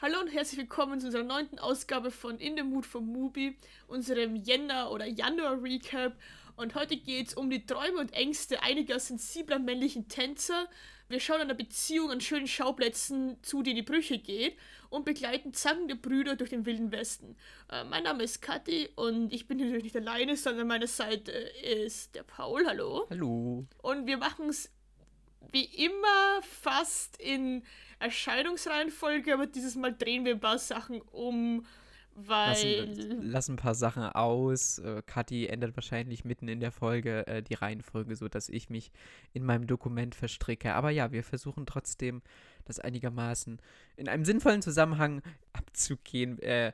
Hallo und herzlich willkommen zu unserer neunten Ausgabe von In the Mood for Movie, unserem Jänner- oder Januar-Recap. Und heute geht es um die Träume und Ängste einiger sensibler männlichen Tänzer. Wir schauen einer Beziehung an schönen Schauplätzen zu, die in die Brüche geht und begleiten zankende Brüder durch den Wilden Westen. Äh, mein Name ist Kathi und ich bin natürlich nicht alleine, sondern an meiner Seite ist der Paul. Hallo. Hallo. Und wir machen es wie immer fast in Erscheinungsreihenfolge, aber dieses Mal drehen wir ein paar Sachen um, weil. Lassen, lassen ein paar Sachen aus. Äh, Kathi ändert wahrscheinlich mitten in der Folge äh, die Reihenfolge, sodass ich mich in meinem Dokument verstricke. Aber ja, wir versuchen trotzdem, das einigermaßen in einem sinnvollen Zusammenhang abzugehen. Äh,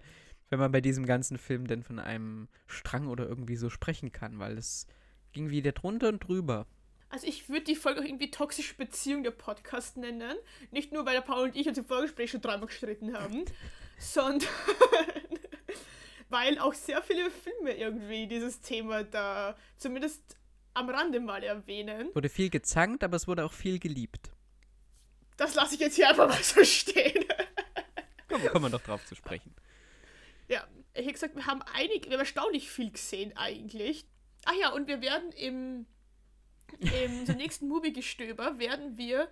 wenn man bei diesem ganzen Film denn von einem Strang oder irgendwie so sprechen kann, weil es ging wieder drunter und drüber. Also ich würde die Folge auch irgendwie toxische Beziehung der Podcast nennen. Nicht nur, weil der Paul und ich uns im Vorgespräch schon dreimal gestritten haben, sondern weil auch sehr viele Filme irgendwie dieses Thema da zumindest am Rande mal erwähnen. Wurde viel gezankt, aber es wurde auch viel geliebt. Das lasse ich jetzt hier einfach mal so stehen. Kommen, kommen wir doch drauf zu sprechen. Ja, ich habe gesagt, wir haben einig, wir haben erstaunlich viel gesehen eigentlich. Ach ja, und wir werden im im unserem nächsten Movie-Gestöber werden wir,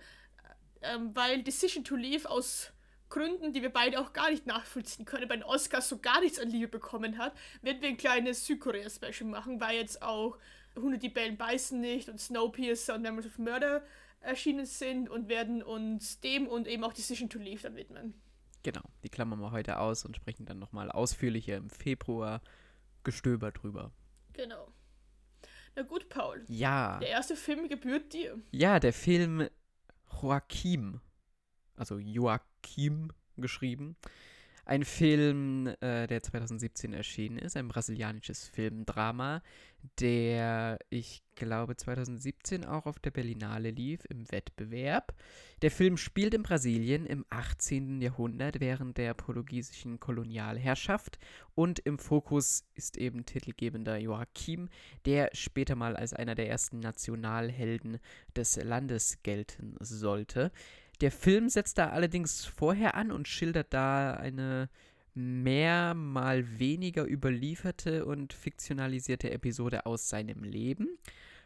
ähm, weil Decision to Leave aus Gründen, die wir beide auch gar nicht nachvollziehen können, bei den Oscars so gar nichts an Liebe bekommen hat, werden wir ein kleines Südkorea-Special machen, weil jetzt auch Hunde, die bellen, beißen nicht und Snowpiercer und Memories of Murder erschienen sind und werden uns dem und eben auch Decision to Leave dann widmen. Genau, die klammern wir heute aus und sprechen dann nochmal ausführlicher im Februar Gestöber drüber. Genau. Na gut, Paul. Ja. Der erste Film gebührt dir. Ja, der Film Joachim. Also Joachim geschrieben. Ein Film, äh, der 2017 erschienen ist, ein brasilianisches Filmdrama, der, ich glaube, 2017 auch auf der Berlinale lief im Wettbewerb. Der Film spielt in Brasilien im 18. Jahrhundert während der portugiesischen Kolonialherrschaft und im Fokus ist eben titelgebender Joachim, der später mal als einer der ersten Nationalhelden des Landes gelten sollte. Der Film setzt da allerdings vorher an und schildert da eine mehr mal weniger überlieferte und fiktionalisierte Episode aus seinem Leben.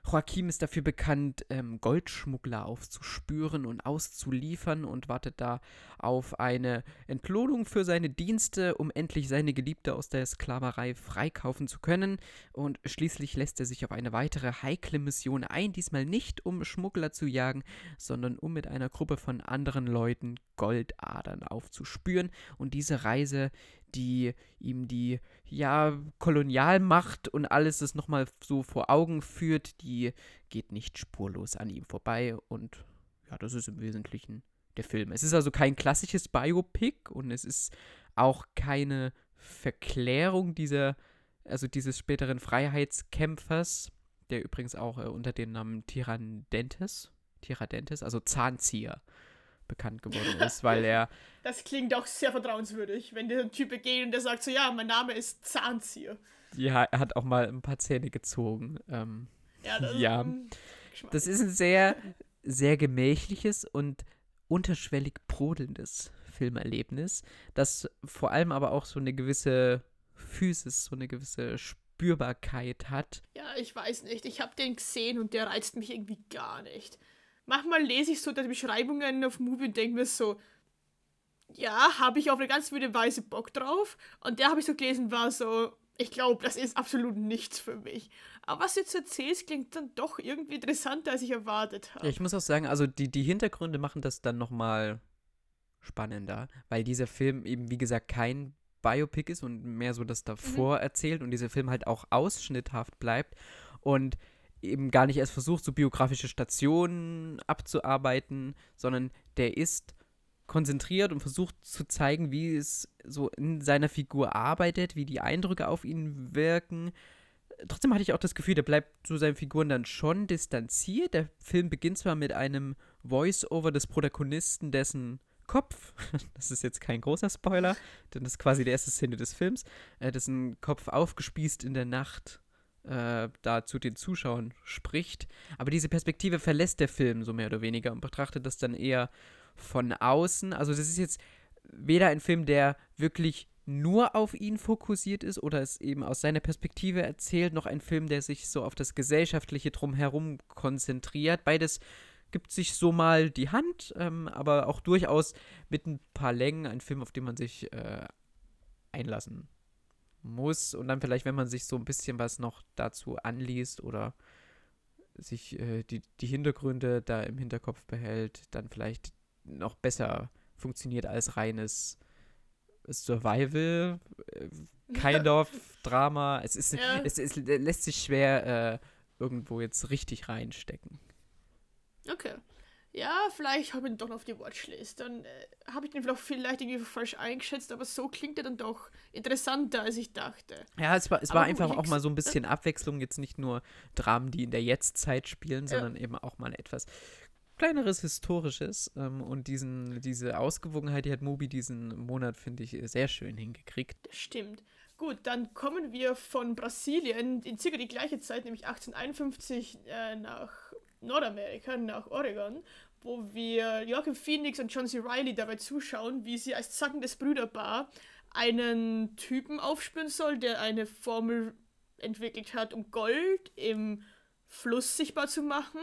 Joachim ist dafür bekannt, ähm, Goldschmuggler aufzuspüren und auszuliefern und wartet da auf eine Entlohnung für seine Dienste, um endlich seine Geliebte aus der Sklaverei freikaufen zu können. Und schließlich lässt er sich auf eine weitere heikle Mission ein, diesmal nicht um Schmuggler zu jagen, sondern um mit einer Gruppe von anderen Leuten Goldadern aufzuspüren. Und diese Reise die ihm die ja Kolonialmacht und alles das nochmal so vor Augen führt, die geht nicht spurlos an ihm vorbei und ja, das ist im Wesentlichen der Film. Es ist also kein klassisches Biopic und es ist auch keine Verklärung dieser, also dieses späteren Freiheitskämpfers, der übrigens auch äh, unter dem Namen Tiradentes, Tiradentes, also Zahnzieher, bekannt geworden ist, weil er. Das klingt auch sehr vertrauenswürdig, wenn der Typ geht und der sagt so, ja, mein Name ist Zahnzieher. Ja, er hat auch mal ein paar Zähne gezogen. Ähm, ja, das, ja. Ist das ist ein sehr, sehr gemächliches und unterschwellig brodelndes Filmerlebnis, das vor allem aber auch so eine gewisse Physis, so eine gewisse Spürbarkeit hat. Ja, ich weiß nicht. Ich habe den gesehen und der reizt mich irgendwie gar nicht manchmal lese ich so die Beschreibungen auf Movie und denke mir so, ja, habe ich auf eine ganz wilde Weise Bock drauf. Und der habe ich so gelesen, war so, ich glaube, das ist absolut nichts für mich. Aber was du jetzt erzählst, klingt dann doch irgendwie interessanter, als ich erwartet habe. Ja, ich muss auch sagen, also die, die Hintergründe machen das dann nochmal spannender, weil dieser Film eben, wie gesagt, kein Biopic ist und mehr so das davor mhm. erzählt und dieser Film halt auch ausschnitthaft bleibt. Und eben gar nicht erst versucht, so biografische Stationen abzuarbeiten, sondern der ist konzentriert und versucht zu zeigen, wie es so in seiner Figur arbeitet, wie die Eindrücke auf ihn wirken. Trotzdem hatte ich auch das Gefühl, der bleibt zu seinen Figuren dann schon distanziert. Der Film beginnt zwar mit einem Voice-Over des Protagonisten, dessen Kopf, das ist jetzt kein großer Spoiler, denn das ist quasi die erste Szene des Films, äh, dessen Kopf aufgespießt in der Nacht äh, da zu den Zuschauern spricht. Aber diese Perspektive verlässt der Film so mehr oder weniger und betrachtet das dann eher von außen. Also das ist jetzt weder ein Film, der wirklich nur auf ihn fokussiert ist oder es eben aus seiner Perspektive erzählt, noch ein Film, der sich so auf das Gesellschaftliche drumherum konzentriert. Beides gibt sich so mal die Hand, ähm, aber auch durchaus mit ein paar Längen ein Film, auf den man sich äh, einlassen muss und dann vielleicht, wenn man sich so ein bisschen was noch dazu anliest oder sich äh, die, die Hintergründe da im Hinterkopf behält, dann vielleicht noch besser funktioniert als reines Survival, äh, kind of Drama. Es, ist, ja. es, es, lässt sich schwer äh, irgendwo jetzt richtig reinstecken. Okay. Ja, vielleicht habe ich ihn doch noch auf die Watchlist. Dann äh, habe ich den vielleicht irgendwie falsch eingeschätzt, aber so klingt er dann doch interessanter, als ich dachte. Ja, es war, es war einfach auch mal so ein bisschen Abwechslung. Jetzt nicht nur Dramen, die in der Jetztzeit spielen, sondern ja. eben auch mal etwas kleineres Historisches. Ähm, und diesen, diese Ausgewogenheit, die hat Mobi diesen Monat, finde ich, sehr schön hingekriegt. Das stimmt. Gut, dann kommen wir von Brasilien in circa die gleiche Zeit, nämlich 1851, äh, nach Nordamerika, nach Oregon, wo wir Joachim Phoenix und John C. Reilly dabei zuschauen, wie sie als zackendes Brüderpaar einen Typen aufspüren soll, der eine Formel entwickelt hat, um Gold im Fluss sichtbar zu machen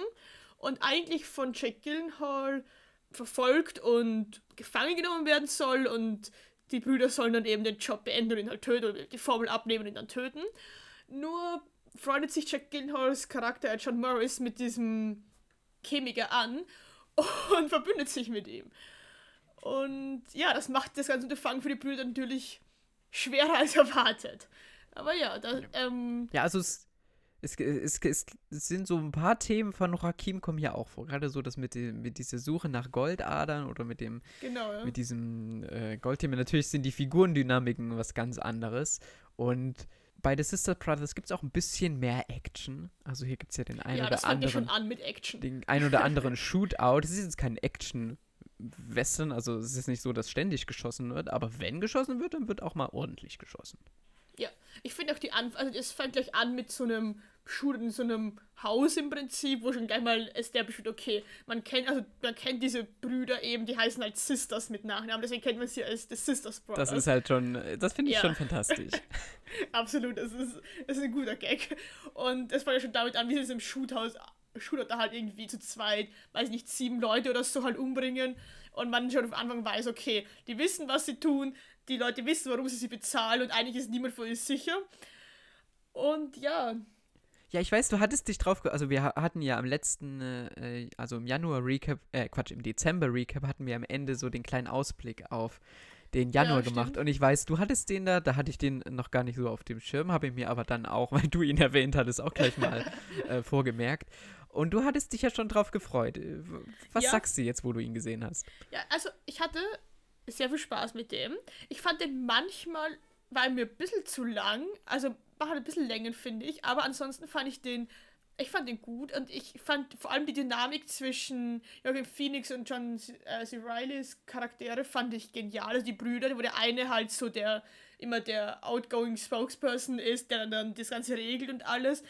und eigentlich von Jack Gyllenhaal verfolgt und gefangen genommen werden soll und die Brüder sollen dann eben den Job beenden und ihn halt töten oder die Formel abnehmen und ihn dann töten. Nur freundet sich Jack Gyllenhaals Charakter John Morris mit diesem Chemiker an und verbündet sich mit ihm. Und ja, das macht das ganze Unterfangen für die Brüder natürlich schwerer als erwartet. Aber ja, da, ähm, Ja, also es, es, es, es, sind so ein paar Themen von Joachim kommen hier auch vor. Gerade so das mit, dem, mit dieser Suche nach Goldadern oder mit dem genau, ja. mit diesem äh, Goldthema. Natürlich sind die Figurendynamiken was ganz anderes. Und bei The Sister Brothers gibt es auch ein bisschen mehr Action. Also hier gibt es ja den einen ja, oder anderen. schon an mit Action. Den ein oder anderen Shootout. Es ist jetzt kein Action-Western, also es ist nicht so, dass ständig geschossen wird, aber wenn geschossen wird, dann wird auch mal ordentlich geschossen. Ja, ich finde auch die Anfang, also es fängt gleich an mit so einem Shoot in so einem Haus im Prinzip, wo schon gleich mal established wird, okay, man kennt, also man kennt diese Brüder eben, die heißen halt Sisters mit Nachnamen, deswegen kennt man sie als The Sisters Brothers. Das ist halt schon, das finde ich ja. schon fantastisch. Absolut, das ist, das ist ein guter Gag. Und es fängt ja schon damit an, wie sie es im Shoothaus, Shootout da halt irgendwie zu zweit, weiß nicht, sieben Leute oder so halt umbringen und man schon auf Anfang weiß, okay, die wissen, was sie tun, die Leute wissen, warum sie sie bezahlen und eigentlich ist niemand von ihnen sicher. Und ja, ja, ich weiß, du hattest dich drauf, also wir hatten ja am letzten, äh, also im Januar Recap, äh, Quatsch, im Dezember Recap hatten wir am Ende so den kleinen Ausblick auf den Januar ja, gemacht. Und ich weiß, du hattest den da, da hatte ich den noch gar nicht so auf dem Schirm, habe ich mir aber dann auch, weil du ihn erwähnt hattest, auch gleich mal äh, vorgemerkt. Und du hattest dich ja schon drauf gefreut. Äh, was ja. sagst du jetzt, wo du ihn gesehen hast? Ja, also ich hatte sehr viel Spaß mit dem. Ich fand den manchmal, war mir ein bisschen zu lang. Also war halt ein bisschen Längen, finde ich. Aber ansonsten fand ich den, ich fand den gut und ich fand vor allem die Dynamik zwischen Joachim Phoenix und John äh, C. Rileys Charaktere fand ich genial. Also die Brüder, wo der eine halt so der immer der outgoing Spokesperson ist, der dann das Ganze regelt und alles.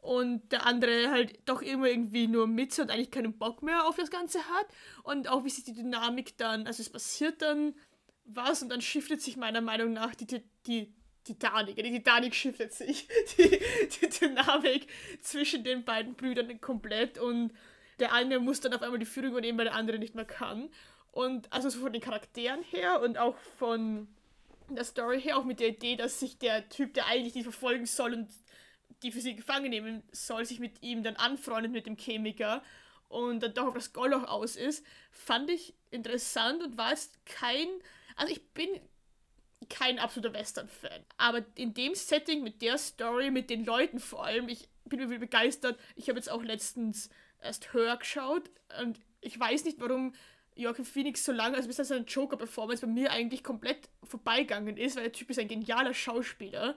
Und der andere halt doch immer irgendwie nur mit und eigentlich keinen Bock mehr auf das Ganze hat. Und auch wie sich die Dynamik dann, also es passiert dann was und dann shiftet sich meiner Meinung nach die, die, Titanic. Die Titanic shiftet sich. Die, die Dynamik zwischen den beiden Brüdern komplett und der eine muss dann auf einmal die Führung übernehmen, weil der andere nicht mehr kann. Und also so von den Charakteren her und auch von der Story her, auch mit der Idee, dass sich der Typ, der eigentlich die verfolgen soll und die für sie gefangen nehmen soll, sich mit ihm dann anfreundet mit dem Chemiker und dann doch auf das Gold auch aus ist, fand ich interessant und war jetzt kein. Also ich bin kein absoluter Western-Fan. Aber in dem Setting, mit der Story, mit den Leuten vor allem, ich bin wirklich begeistert. Ich habe jetzt auch letztens erst Hör geschaut und ich weiß nicht, warum Joachim Phoenix so lange, also bis seine Joker-Performance bei mir eigentlich komplett vorbeigegangen ist, weil der Typ ist ein genialer Schauspieler.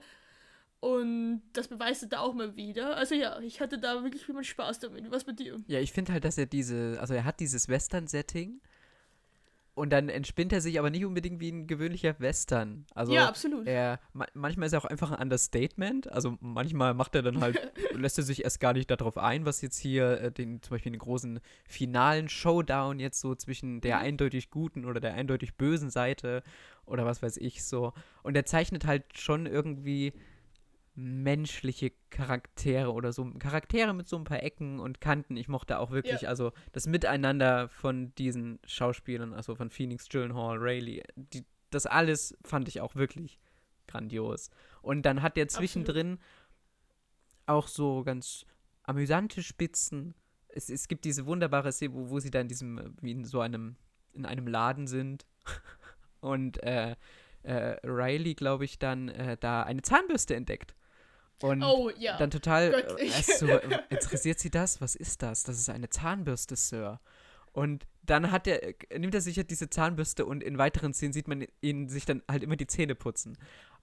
Und das beweist er da auch mal wieder. Also ja, ich hatte da wirklich viel Spaß damit. Was bei dir? Ja, ich finde halt, dass er diese, also er hat dieses Western-Setting, Und dann entspinnt er sich aber nicht unbedingt wie ein gewöhnlicher Western. Also ja, absolut. Er, ma manchmal ist er auch einfach ein Understatement. Also manchmal macht er dann halt, lässt er sich erst gar nicht darauf ein, was jetzt hier äh, den, zum Beispiel den großen finalen Showdown jetzt so zwischen der Mhm. eindeutig guten oder der eindeutig bösen Seite oder was weiß ich so. Und er zeichnet halt schon irgendwie menschliche Charaktere oder so Charaktere mit so ein paar Ecken und Kanten. Ich mochte auch wirklich, Ja. also das Miteinander von diesen Schauspielern, also von Phoenix, Gyllenhaal, Rayleigh, die, das alles fand ich auch wirklich grandios. Und dann hat der Absolut. zwischendrin auch so ganz amüsante Spitzen. Es, es gibt diese wunderbare Szene, wo, wo sie da in diesem, wie in so einem, in einem Laden sind und äh, äh, Riley, glaube ich, dann äh, da eine Zahnbürste entdeckt. Und oh, ja. dann total äh, erst so, äh, interessiert sie das? Was ist das? Das ist eine Zahnbürste, Sir. Und dann hat er, äh, nimmt er sich halt diese Zahnbürste und in weiteren Szenen sieht man ihn sich dann halt immer die Zähne putzen.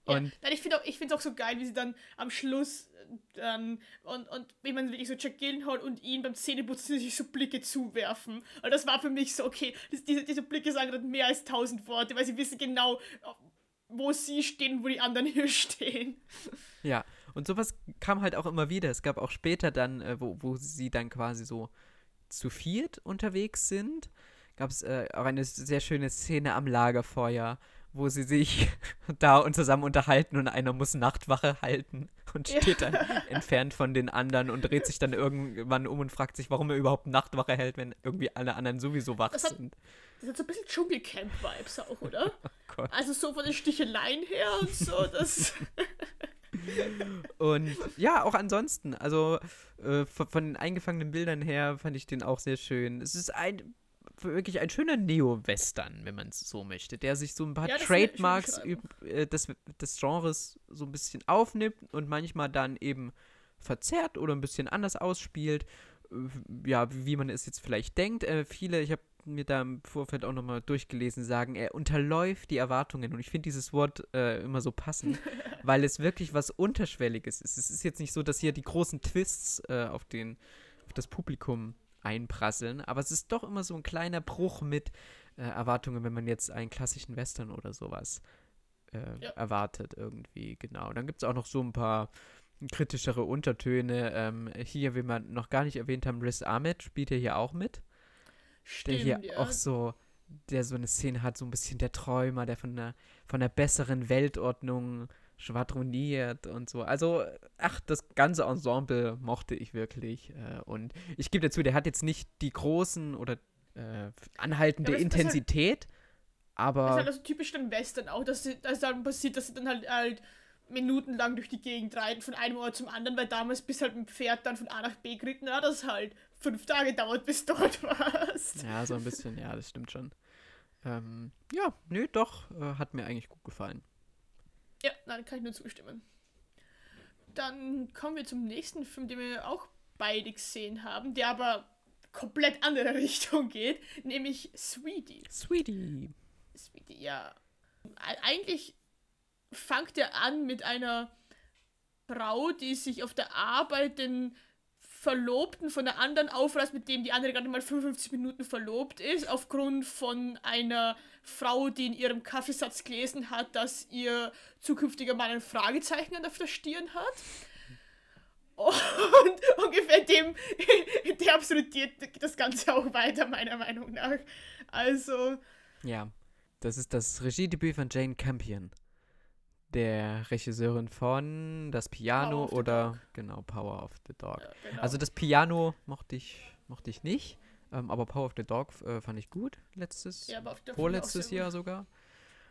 Ja, Und nein, ich finde auch, ich find's auch so geil, wie sie dann am Schluss dann und, und wie man wirklich so Jack Gyllenhaal und ihn beim Zähneputzen sich so Blicke zuwerfen. Und das war für mich so, okay, das, diese, diese Blicke sagen dann mehr als tausend Worte, weil sie wissen genau, wo sie stehen wo die anderen hier stehen. Ja, und sowas kam halt auch immer wieder. Es gab auch später dann, äh, wo, wo sie dann quasi so zu viert unterwegs sind, gab es äh, auch eine sehr schöne Szene am Lagerfeuer, wo sie sich da und zusammen unterhalten und einer muss Nachtwache halten und steht dann entfernt von den anderen und dreht sich dann irgendwann um und fragt sich, warum er überhaupt Nachtwache hält, wenn irgendwie alle anderen sowieso wach Das hat- sind. Das hat so ein bisschen Dschungelcamp-Vibes auch, oder? Gott. Also so von den Sticheleien her und so, das. Und ja, auch ansonsten, also äh, von, von den eingefangenen Bildern her fand ich den auch sehr schön. Es ist ein wirklich ein schöner Neo-Western, wenn man es so möchte, der sich so ein paar Ja, Trademarks äh, des, des Genres so ein bisschen aufnimmt und manchmal dann eben verzerrt oder ein bisschen anders ausspielt. Ja, wie man es jetzt vielleicht denkt. Äh, viele, ich habe mir da im Vorfeld auch nochmal durchgelesen, sagen, er unterläuft die Erwartungen. Und ich finde dieses Wort äh, immer so passend, weil es wirklich was Unterschwelliges ist. Es ist jetzt nicht so, dass hier die großen Twists äh, auf, den, auf das Publikum einprasseln, aber es ist doch immer so ein kleiner Bruch mit äh, Erwartungen, wenn man jetzt einen klassischen Western oder sowas äh, Ja. erwartet irgendwie, genau. Dann gibt es auch noch so ein paar kritischere Untertöne. Ähm, hier, wie wir noch gar nicht erwähnt haben, Riz Ahmed spielt ja hier auch mit der Stimmt, hier ja. auch so, der so eine Szene hat, so ein bisschen der Träumer, der von einer, von einer besseren Weltordnung schwadroniert und so. Also, ach, das ganze Ensemble mochte ich wirklich. Äh, und ich gebe dazu, der hat jetzt nicht die großen oder äh, anhaltende Ja, aber es- das halt- Intensität, Das ist aber halt also typisch dann Western auch, dass, sie, dass dann passiert, dass sie dann halt, halt minutenlang durch die Gegend reiten, von einem Ort zum anderen, weil damals bis halt ein Pferd dann von A nach B geritten hat, das halt fünf Tage dauert, bis dort warst. ja, so ein bisschen, ja, das stimmt schon. Ähm, ja, nö, doch, äh, hat mir eigentlich gut gefallen. Ja, nein, kann ich nur zustimmen. Dann kommen wir zum nächsten Film, den wir auch beide gesehen haben, der aber komplett andere Richtung geht, nämlich Sweetie. Sweetie. Sweetie, ja. Eigentlich fängt er an mit einer Frau, die sich auf der Arbeit den Verlobten von der anderen aufreißt, mit dem die andere gerade mal 55 Minuten verlobt ist, aufgrund von einer Frau, die in ihrem Kaffeesatz gelesen hat, dass ihr zukünftiger Mann ein Fragezeichen auf der Stirn hat. Und ungefähr dem, der absolutiert das Ganze auch weiter, meiner Meinung nach. Also, Ja, das ist das Regiedebüt von Jane Campion, der Regisseurin von Das Piano oder genau Power of the Dog. ja, genau. Also das Piano mochte ich, mochte ich nicht, ähm, aber Power of the Dog äh, fand ich gut letztes, Ja, vorletztes Jahr sogar.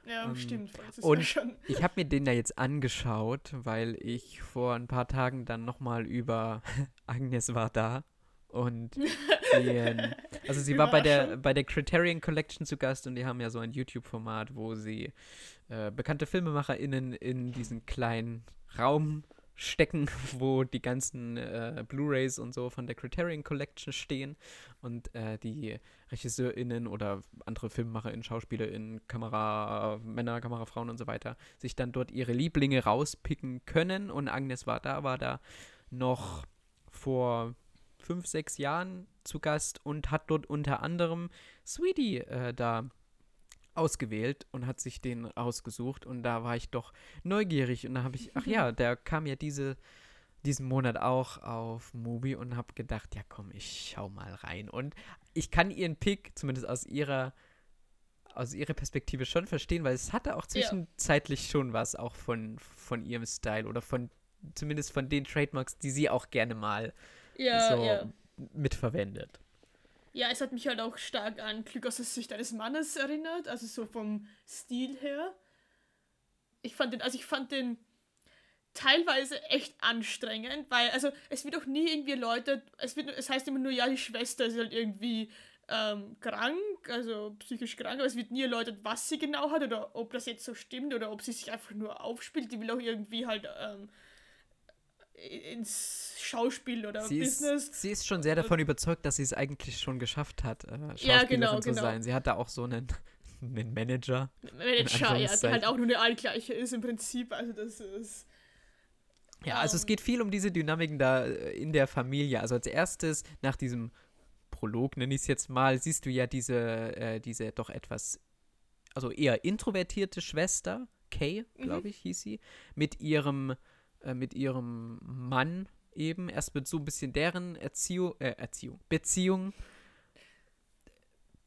Ja, Ähm, stimmt. und- schon. Ich habe mir den da jetzt angeschaut, weil ich vor ein paar Tagen dann nochmal über Agnes war da und die, also sie war bei der bei der Criterion Collection zu Gast und die haben ja so ein YouTube-Format, wo sie äh, bekannte FilmemacherInnen in diesen kleinen Raum stecken, wo die ganzen äh, Blu-rays und so von der Criterion Collection stehen und äh, die RegisseurInnen oder andere FilmemacherInnen, SchauspielerInnen, Kameramänner, Kamerafrauen und so weiter sich dann dort ihre Lieblinge rauspicken können und Agnes war da, war da noch vor fünf, sechs Jahren zu Gast und hat dort unter anderem Sweetie äh, da ausgewählt und hat sich den ausgesucht und da war ich doch neugierig und da habe ich, ach ja, der kam ja diese, diesen Monat auch auf Mubi und habe gedacht, ja komm, ich schau mal rein und ich kann ihren Pick, zumindest aus ihrer aus ihrer Perspektive schon verstehen, weil es hatte auch zwischenzeitlich ja. schon was auch von, von ihrem Style oder von zumindest von den Trademarks, die sie auch gerne mal ja, so ja. mitverwendet. Ja, es hat mich halt auch stark an Glück aus der Sicht eines Mannes erinnert, also so vom Stil her. Ich fand den, also ich fand den teilweise echt anstrengend, weil, also es wird auch nie irgendwie Leute, es wird, es heißt immer nur, ja, die Schwester ist halt irgendwie ähm, krank, also psychisch krank, aber es wird nie erläutert, was sie genau hat oder ob das jetzt so stimmt oder ob sie sich einfach nur aufspielt. Die will auch irgendwie halt ähm, ins Schauspiel oder sie Business. Ist, sie ist schon sehr davon überzeugt, dass sie es eigentlich schon geschafft hat, äh, Schauspielerin ja, genau, zu genau. sein. Sie hat da auch so einen, einen Manager. Manager, ja, der halt auch nur eine Allgleiche ist im Prinzip. Also das ist. Ja, also es ähm, geht viel um diese Dynamiken da äh, in der Familie. Also als erstes, nach diesem Prolog, nenne ich es jetzt mal, siehst du ja diese, äh, diese doch etwas, also eher introvertierte Schwester, Kay, glaube mhm. ich, hieß sie, mit ihrem äh, mit ihrem Mann eben. Erst wird so ein bisschen deren Erziehung, äh, Erziehung, Beziehung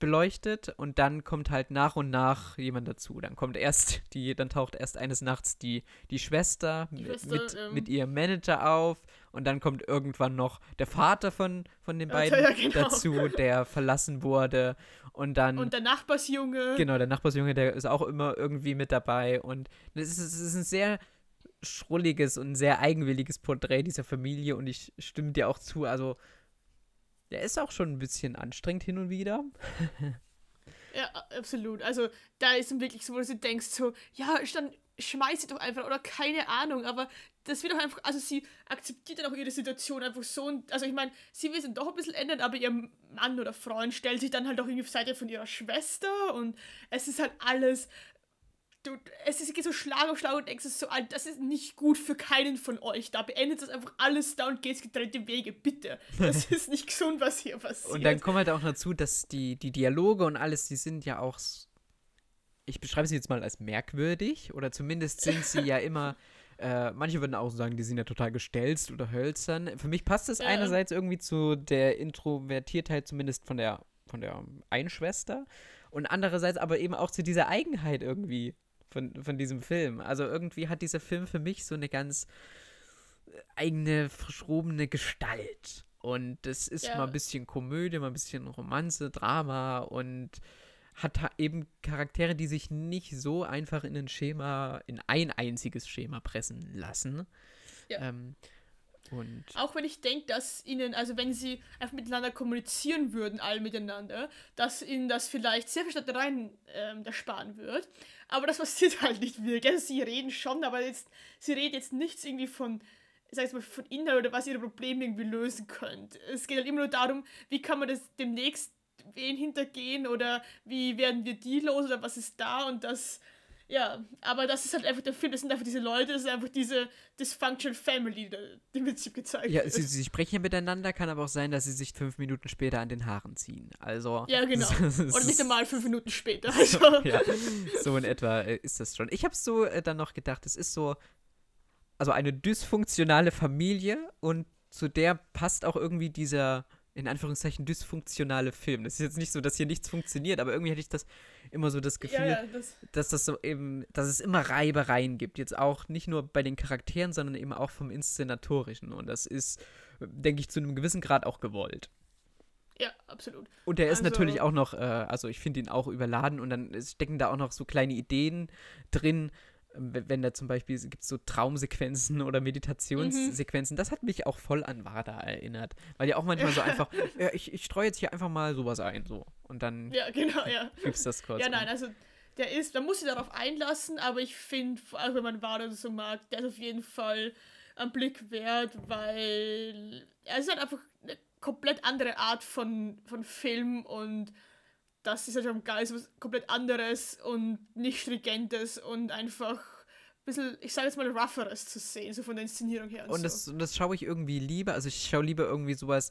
beleuchtet und dann kommt halt nach und nach jemand dazu. Dann kommt erst die, dann taucht erst eines Nachts die, die Schwester, die Schwester mit, ähm, mit ihrem Manager auf und dann kommt irgendwann noch der Vater von, von den beiden ja, genau. dazu, der verlassen wurde und dann und der Nachbarsjunge. Genau, der Nachbarsjunge, der ist auch immer irgendwie mit dabei und es ist, es ist ein sehr schrulliges und sehr eigenwilliges Porträt dieser Familie und ich stimme dir auch zu, also der ist auch schon ein bisschen anstrengend hin und wieder. ja, absolut. Also da ist dann wirklich so, wo du denkst so, ja, dann schmeiß sie doch einfach oder keine Ahnung, aber das wird doch einfach, also sie akzeptiert dann auch ihre Situation einfach so und, also ich meine, sie will es doch ein bisschen ändern, aber ihr Mann oder Freund stellt sich dann halt auch irgendwie auf Seite von ihrer Schwester und es ist halt alles du, es ist, geht so Schlag auf Schlag und denkst so, das ist nicht gut für keinen von euch. Da beendet das einfach alles da und geht getrennte Wege, bitte. Das ist nicht gesund, was hier passiert. Und dann kommt halt auch dazu, dass die, die Dialoge und alles, die sind ja auch, ich beschreibe sie jetzt mal als merkwürdig oder zumindest sind sie ja immer, äh, manche würden auch sagen, die sind ja total gestelzt oder hölzern. Für mich passt es ja. einerseits irgendwie zu der Introvertiertheit, zumindest von der, von der Einschwester. Und andererseits aber eben auch zu dieser Eigenheit irgendwie von, von diesem Film. Also irgendwie hat dieser Film für mich so eine ganz eigene, verschrobene Gestalt. Und das ist ja. mal ein bisschen Komödie, mal ein bisschen Romanze, Drama und hat eben Charaktere, die sich nicht so einfach in ein Schema, in ein einziges Schema pressen lassen. Ja. Ähm, und auch wenn ich denke, dass ihnen, also wenn sie einfach miteinander kommunizieren würden, alle miteinander, dass ihnen das vielleicht sehr viel Stadtereien ähm, ersparen wird. Aber das passiert halt nicht wirklich. Also sie reden schon, aber jetzt, sie reden jetzt nichts irgendwie von, sag ich mal, von Inhalt oder was ihre Probleme irgendwie lösen könnt. Es geht halt immer nur darum, wie kann man das demnächst wen hintergehen oder wie werden wir die los oder was ist da und das ja, aber das ist halt einfach der Film, das sind einfach diese Leute, das ist einfach diese Dysfunctional Family, die im Prinzip gezeigt ja, sie, sie, sprechen ja miteinander, kann aber auch sein, dass sie sich fünf Minuten später an den Haaren ziehen. Also. Ja, genau. Oder nicht einmal fünf Minuten später. Also. ja, so in etwa äh, ist das schon. Ich habe so äh, dann noch gedacht, es ist so, also eine dysfunktionale Familie und zu der passt auch irgendwie dieser in Anführungszeichen dysfunktionale Film. Das ist jetzt nicht so, dass hier nichts funktioniert, aber irgendwie hätte ich das immer so das Gefühl, ja, ja, das dass das so eben, dass es immer Reibereien gibt. Jetzt auch nicht nur bei den Charakteren, sondern eben auch vom Inszenatorischen. Und das ist, denke ich, zu einem gewissen Grad auch gewollt. Ja, absolut. Und der ist also, natürlich auch noch, äh, also ich finde ihn auch überladen und dann stecken da auch noch so kleine Ideen drin, wenn da zum Beispiel gibt es so Traumsequenzen oder Meditationssequenzen, mhm. das hat mich auch voll an Wada erinnert. Weil ja auch manchmal so einfach, ja, ich, ich streue jetzt hier einfach mal sowas ein, so. Und dann ja, genau, ja. gibt's das kurz. Ja, nein, also der ist, man muss sich darauf einlassen, aber ich finde, allem wenn man Wada so mag, der ist auf jeden Fall am Blick wert, weil er ist halt einfach eine komplett andere Art von, von Film und das ist ja schon geil, so was komplett anderes und nicht stringentes und einfach ein bisschen, ich sage jetzt mal, rougheres zu sehen, so von der Inszenierung her. Und, und so. das, das schaue ich irgendwie lieber, also ich schaue lieber irgendwie sowas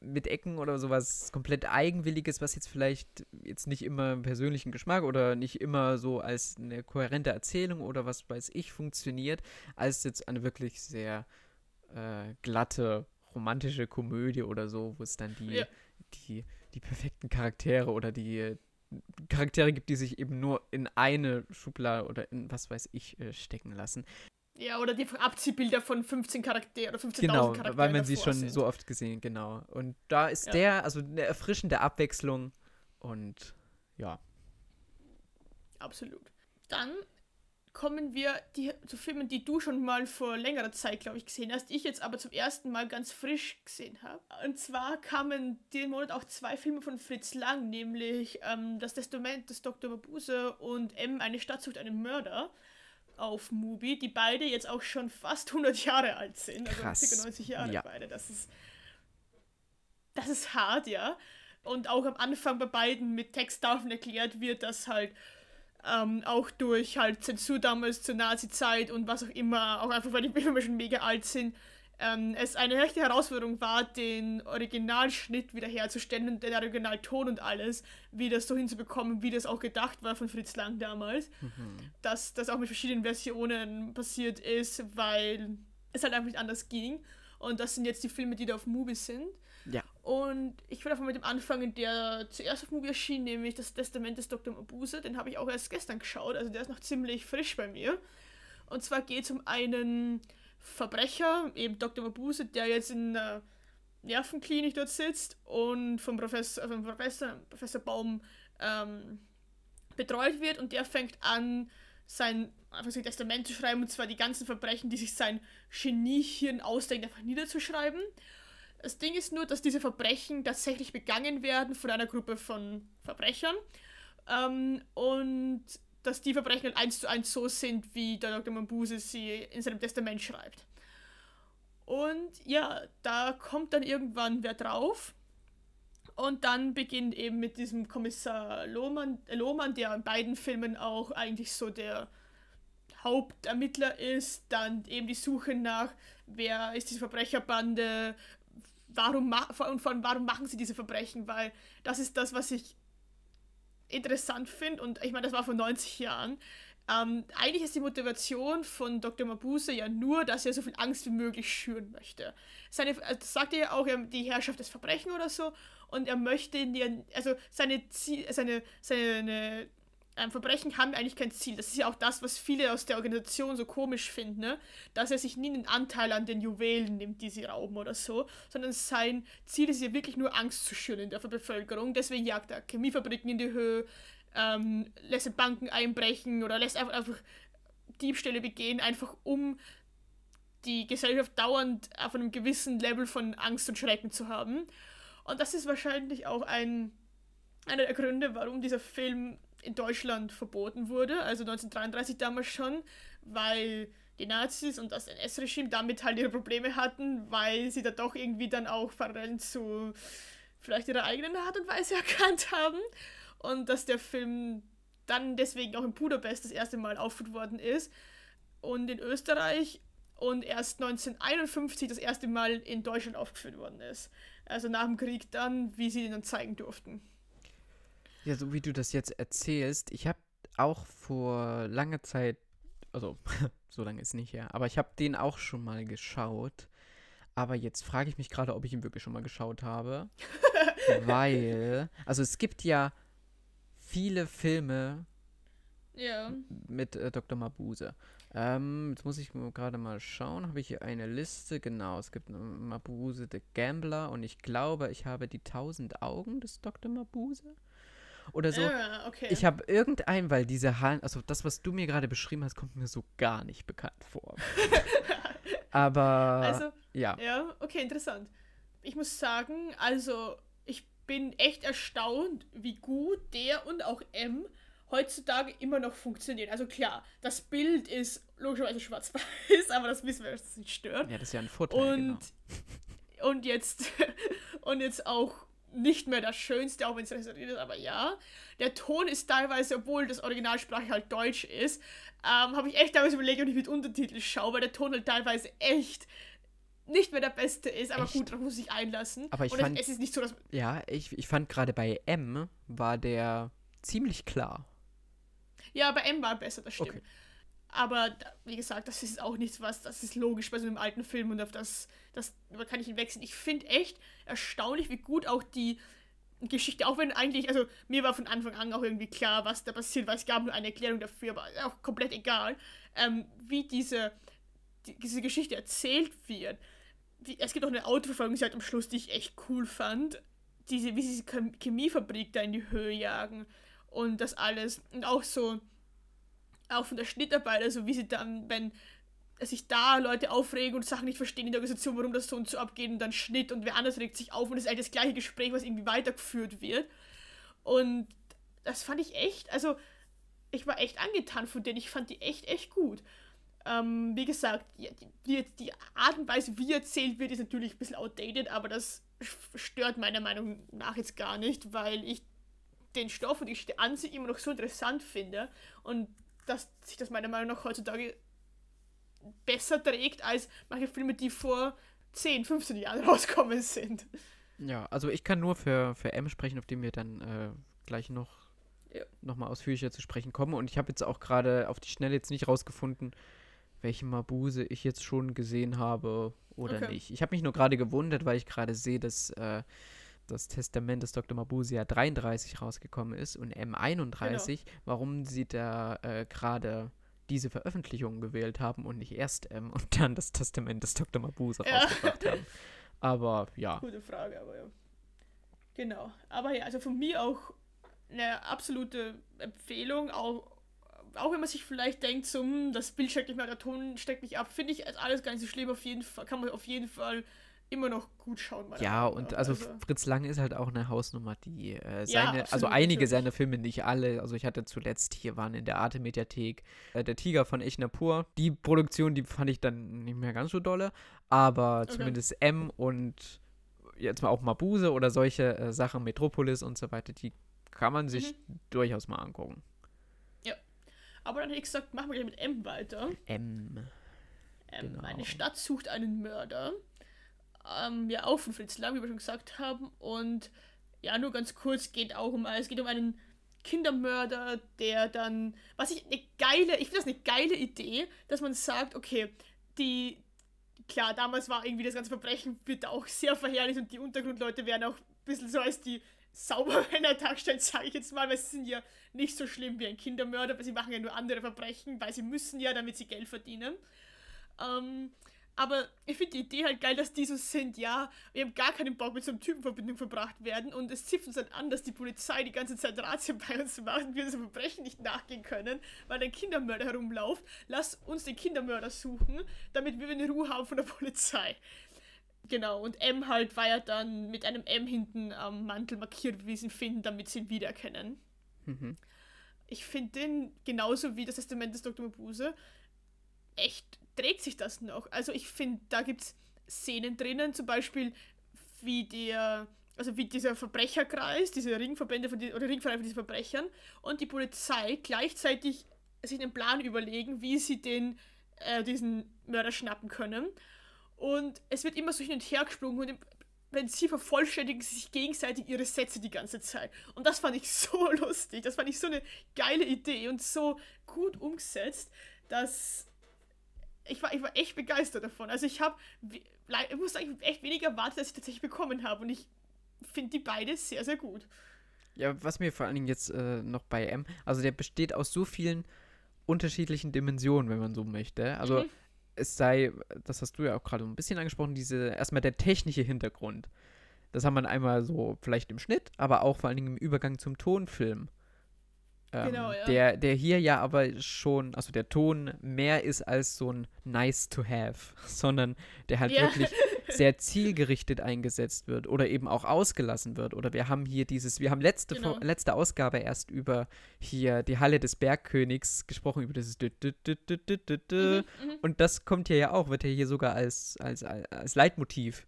mit Ecken oder sowas komplett Eigenwilliges, was jetzt vielleicht jetzt nicht immer im persönlichen Geschmack oder nicht immer so als eine kohärente Erzählung oder was weiß ich funktioniert, als jetzt eine wirklich sehr äh, glatte romantische Komödie oder so, wo es dann die, ja. die, die perfekten Charaktere oder die Charaktere gibt, die sich eben nur in eine Schublade oder in was weiß ich äh, stecken lassen. Ja, oder die Abziehbilder von 15 Charakteren oder 15.000 genau, Charakteren. weil man sie schon sind. so oft gesehen, genau. Und da ist ja. der, also eine erfrischende Abwechslung und ja. Absolut. Dann kommen wir die, zu Filmen, die du schon mal vor längerer Zeit, glaube ich, gesehen hast, die ich jetzt aber zum ersten Mal ganz frisch gesehen habe. Und zwar kamen den Monat auch zwei Filme von Fritz Lang, nämlich ähm, Das Testament des Dr. Mabuse und M, eine Stadt sucht einen Mörder auf Mubi, die beide jetzt auch schon fast 100 Jahre alt sind. Also Krass. Also ca. 90 Jahre ja. beide. Das ist, das ist hart, ja. Und auch am Anfang bei beiden mit Texttafeln erklärt wird, dass halt ähm, auch durch halt Zensur damals zur Nazi-Zeit und was auch immer, auch einfach weil die Filme schon mega alt sind, ähm, es eine rechte Herausforderung war, den Originalschnitt wiederherzustellen und den Originalton und alles wieder so hinzubekommen, wie das auch gedacht war von Fritz Lang damals. Mhm. Dass das auch mit verschiedenen Versionen passiert ist, weil es halt einfach nicht anders ging. Und das sind jetzt die Filme, die da auf Movie sind. Ja. Und ich will einfach mit dem anfangen, der zuerst auf Movie erschien, nämlich das Testament des Dr. Mabuse. Den habe ich auch erst gestern geschaut, also der ist noch ziemlich frisch bei mir. Und zwar geht es um einen Verbrecher, eben Dr. Mabuse, der jetzt in einer Nervenklinik dort sitzt und vom Professor, vom Professor, Professor Baum ähm, betreut wird und der fängt an, sein einfach sein Testament zu schreiben und zwar die ganzen Verbrechen, die sich sein Geniehirn ausdenkt, einfach niederzuschreiben. Das Ding ist nur, dass diese Verbrechen tatsächlich begangen werden von einer Gruppe von Verbrechern ähm, und dass die Verbrechen halt eins zu eins so sind, wie der Dr. Mambuse sie in seinem Testament schreibt. Und ja, da kommt dann irgendwann wer drauf. Und dann beginnt eben mit diesem Kommissar Lohmann, äh, Lohmann, der in beiden Filmen auch eigentlich so der Hauptermittler ist, dann eben die Suche nach, wer ist diese Verbrecherbande, warum, und vor allem, warum machen sie diese Verbrechen, weil das ist das, was ich interessant finde, und ich meine, das war vor 90 Jahren, ähm, eigentlich ist die Motivation von Dr. Mabuse ja nur, dass er so viel Angst wie möglich schüren möchte. Seine, also das sagt er ja auch, die Herrschaft des Verbrechen oder so, und er möchte, also seine, seine, seine ähm, Verbrechen haben eigentlich kein Ziel. Das ist ja auch das, was viele aus der Organisation so komisch finden, ne? dass er sich nie einen Anteil an den Juwelen nimmt, die sie rauben oder so, sondern sein Ziel ist ja wirklich nur Angst zu schüren in der Bevölkerung. Deswegen jagt er Chemiefabriken in die Höhe, ähm, lässt Banken einbrechen oder lässt einfach, einfach Diebstähle begehen, einfach um die Gesellschaft dauernd auf einem gewissen Level von Angst und Schrecken zu haben. Und das ist wahrscheinlich auch ein, einer der Gründe, warum dieser Film in Deutschland verboten wurde, also 1933 damals schon, weil die Nazis und das NS-Regime damit halt ihre Probleme hatten, weil sie da doch irgendwie dann auch Parallelen zu vielleicht ihrer eigenen Art und Weise erkannt haben und dass der Film dann deswegen auch im Budapest das erste Mal aufgeführt worden ist und in Österreich und erst 1951 das erste Mal in Deutschland aufgeführt worden ist. Also nach dem Krieg dann, wie sie ihn dann zeigen durften. Ja, so wie du das jetzt erzählst, ich habe auch vor langer Zeit, also so lange ist nicht her, aber ich habe den auch schon mal geschaut. Aber jetzt frage ich mich gerade, ob ich ihn wirklich schon mal geschaut habe. weil, also es gibt ja viele Filme ja. mit äh, Dr. Mabuse. Ähm, jetzt muss ich gerade mal schauen. Habe ich hier eine Liste? Genau, es gibt Mabuse, The Gambler und ich glaube, ich habe die tausend Augen des Dr. Mabuse oder so. Ja, okay. Ich habe irgendein, weil diese Hallen, also das, was du mir gerade beschrieben hast, kommt mir so gar nicht bekannt vor. Aber also, ja. Ja, okay, interessant. Ich muss sagen, also ich bin echt erstaunt, wie gut der und auch M heutzutage immer noch funktionieren. Also klar, das Bild ist logischerweise schwarz-weiß, aber das wissen wir, dass das nicht stört. Ja, das ist ja ein Vorteil. Und, genau. und jetzt und jetzt auch nicht mehr das Schönste, auch wenn es restauriert ist, aber ja. Der Ton ist teilweise, obwohl das Originalsprache halt Deutsch ist, ähm, habe ich echt teilweise überlegt, ob ich mit Untertitel schaue, weil der Ton halt teilweise echt nicht mehr der Beste ist, aber Echt? gut, darauf muss ich einlassen. Aber ich Und fand- es, es ist nicht so, dass. Ja, ich, ich fand gerade bei M war der ziemlich klar. Ja, bei M war besser, das stimmt. Okay. Aber wie gesagt, das ist auch nichts, was, das ist logisch bei so einem alten Film und auf das, das da kann ich hinwechseln. Ich finde echt erstaunlich, wie gut auch die Geschichte, auch wenn eigentlich, also mir war von Anfang an auch irgendwie klar, was da passiert, weil es gab nur eine Erklärung dafür, aber auch komplett egal, ähm, wie diese, die, diese Geschichte erzählt wird. Die, es gibt auch eine Autoverfolgungsjagd am Schluss, die ich echt cool fand. Diese, wie sie diese Chem- Chemiefabrik da in die Höhe jagen und das alles. Und auch so, auch von der Schnittarbeit, also wie sie dann, wenn sich da Leute aufregen und Sachen nicht verstehen in der Organisation, warum das so und so abgeht und dann Schnitt und wer anders regt sich auf und es ist eigentlich das gleiche Gespräch, was irgendwie weitergeführt wird. Und das fand ich echt, also ich war echt angetan von denen, ich fand die echt, echt gut. Ähm, wie gesagt, die, die, die Art und Weise, wie erzählt wird, ist natürlich ein bisschen outdated, aber das stört meiner Meinung nach jetzt gar nicht, weil ich den Stoff und die Geschichte an sich immer noch so interessant finde und dass sich das meiner Meinung nach heutzutage besser trägt als manche Filme, die vor 10, 15 Jahren rauskommen sind. Ja, also ich kann nur für, für M sprechen, auf den wir dann äh, gleich noch, Ja. noch mal ausführlicher zu sprechen kommen. Und ich habe jetzt auch gerade auf die Schnelle jetzt nicht rausgefunden, welche Mabuse ich jetzt schon gesehen habe oder Okay. nicht. Ich habe mich nur gerade gewundert, weil ich gerade sehe, dass äh, das Testament des Dr. Mabuse ja 33 rausgekommen ist und M31, Genau. warum sie da äh, gerade diese Veröffentlichung gewählt haben und nicht erst M und dann das Testament des Dr. Mabuse Ja. rausgebracht haben. Aber ja. Gute Frage, aber ja. Genau. Aber ja, also von mir auch eine absolute Empfehlung, auch, auch wenn man sich vielleicht denkt, so, das Bild steckt nicht mehr, der Ton steckt nicht ab, finde ich alles gar nicht so schlimm. Auf jeden Fall kann man auf jeden Fall immer noch gut schauen. Ja, Meinung und nach. also, Fritz Lang ist halt auch eine Hausnummer, die äh, seine, also absolut, einige seiner Filme, nicht alle, also ich hatte zuletzt hier waren in der Arte-Mediathek äh, Der Tiger von Echnapur. Die Produktion, die fand ich dann nicht mehr ganz so dolle, aber Okay. zumindest M und jetzt mal auch Mabuse oder solche äh, Sachen, Metropolis und so weiter, die kann man sich Mhm. durchaus mal angucken. aber dann hätte ich gesagt, machen wir mit M weiter. M. Ähm, Genau. Eine Stadt sucht einen Mörder. Ähm, ja, auch von Fritz Lang, wie wir schon gesagt haben. Und ja, nur ganz kurz geht auch um, es geht um einen Kindermörder, der dann, was ich eine geile, ich finde das eine geile Idee, dass man sagt, okay, die, klar, damals war irgendwie das ganze Verbrechen wird auch sehr verherrlicht und die Untergrundleute werden auch ein bisschen so als die Saubermänner dargestellt, sage ich jetzt mal, weil sie sind ja nicht so schlimm wie ein Kindermörder, weil sie machen ja nur andere Verbrechen, weil sie müssen ja, damit sie Geld verdienen. Ähm, aber ich finde die Idee halt geil, dass die so sind, ja, wir haben gar keinen Bock mit so einem Typen in Verbindung verbracht werden und es zipft uns halt an, dass die Polizei die ganze Zeit Razzien bei uns macht und wir diesem Verbrechen nicht nachgehen können, weil ein Kindermörder herumläuft. Lass uns den Kindermörder suchen, damit wir eine Ruhe haben von der Polizei. Genau, und M halt war ja dann mit einem M hinten am Mantel markiert, wie sie ihn finden, damit sie ihn wiedererkennen. Mhm. Ich finde den genauso wie das Testament des Dr. Mabuse echt dreht sich das noch. Also ich finde, da gibt es Szenen drinnen, zum Beispiel wie der, also wie dieser Verbrecherkreis, diese Ringverbände von die, oder Ringvereine von diesen Verbrechern und die Polizei gleichzeitig sich einen Plan überlegen, wie sie den, äh, diesen Mörder schnappen können. Und es wird immer so hin und her gesprungen und im Prinzip vervollständigen sie sich gegenseitig ihre Sätze die ganze Zeit. Und das fand ich so lustig. Das fand ich so eine geile Idee und so gut umgesetzt, dass ich war, ich war echt begeistert davon. Also ich habe, ich muss sagen, ich echt weniger erwartet, als ich tatsächlich bekommen habe. Und ich finde die beide sehr, sehr gut. Ja, was mir vor allen Dingen jetzt äh, noch bei M, also der besteht aus so vielen unterschiedlichen Dimensionen, wenn man so möchte. Also Mhm. es sei, das hast du ja auch gerade ein bisschen angesprochen, diese erstmal der technische Hintergrund. Das haben wir einmal so vielleicht im Schnitt, aber auch vor allen Dingen im Übergang zum Tonfilm. Ähm, Genau, ja. Der, der hier ja aber schon, also der Ton mehr ist als so ein nice to have, sondern der halt Ja. wirklich sehr zielgerichtet eingesetzt wird oder eben auch ausgelassen wird. Oder wir haben hier dieses, wir haben letzte, Genau. Letzte Ausgabe erst über hier die Halle des Bergkönigs gesprochen, über dieses dü- dü- dü-. Mhm, mhm. Und das kommt hier ja auch, wird ja hier sogar als, als, als Leitmotiv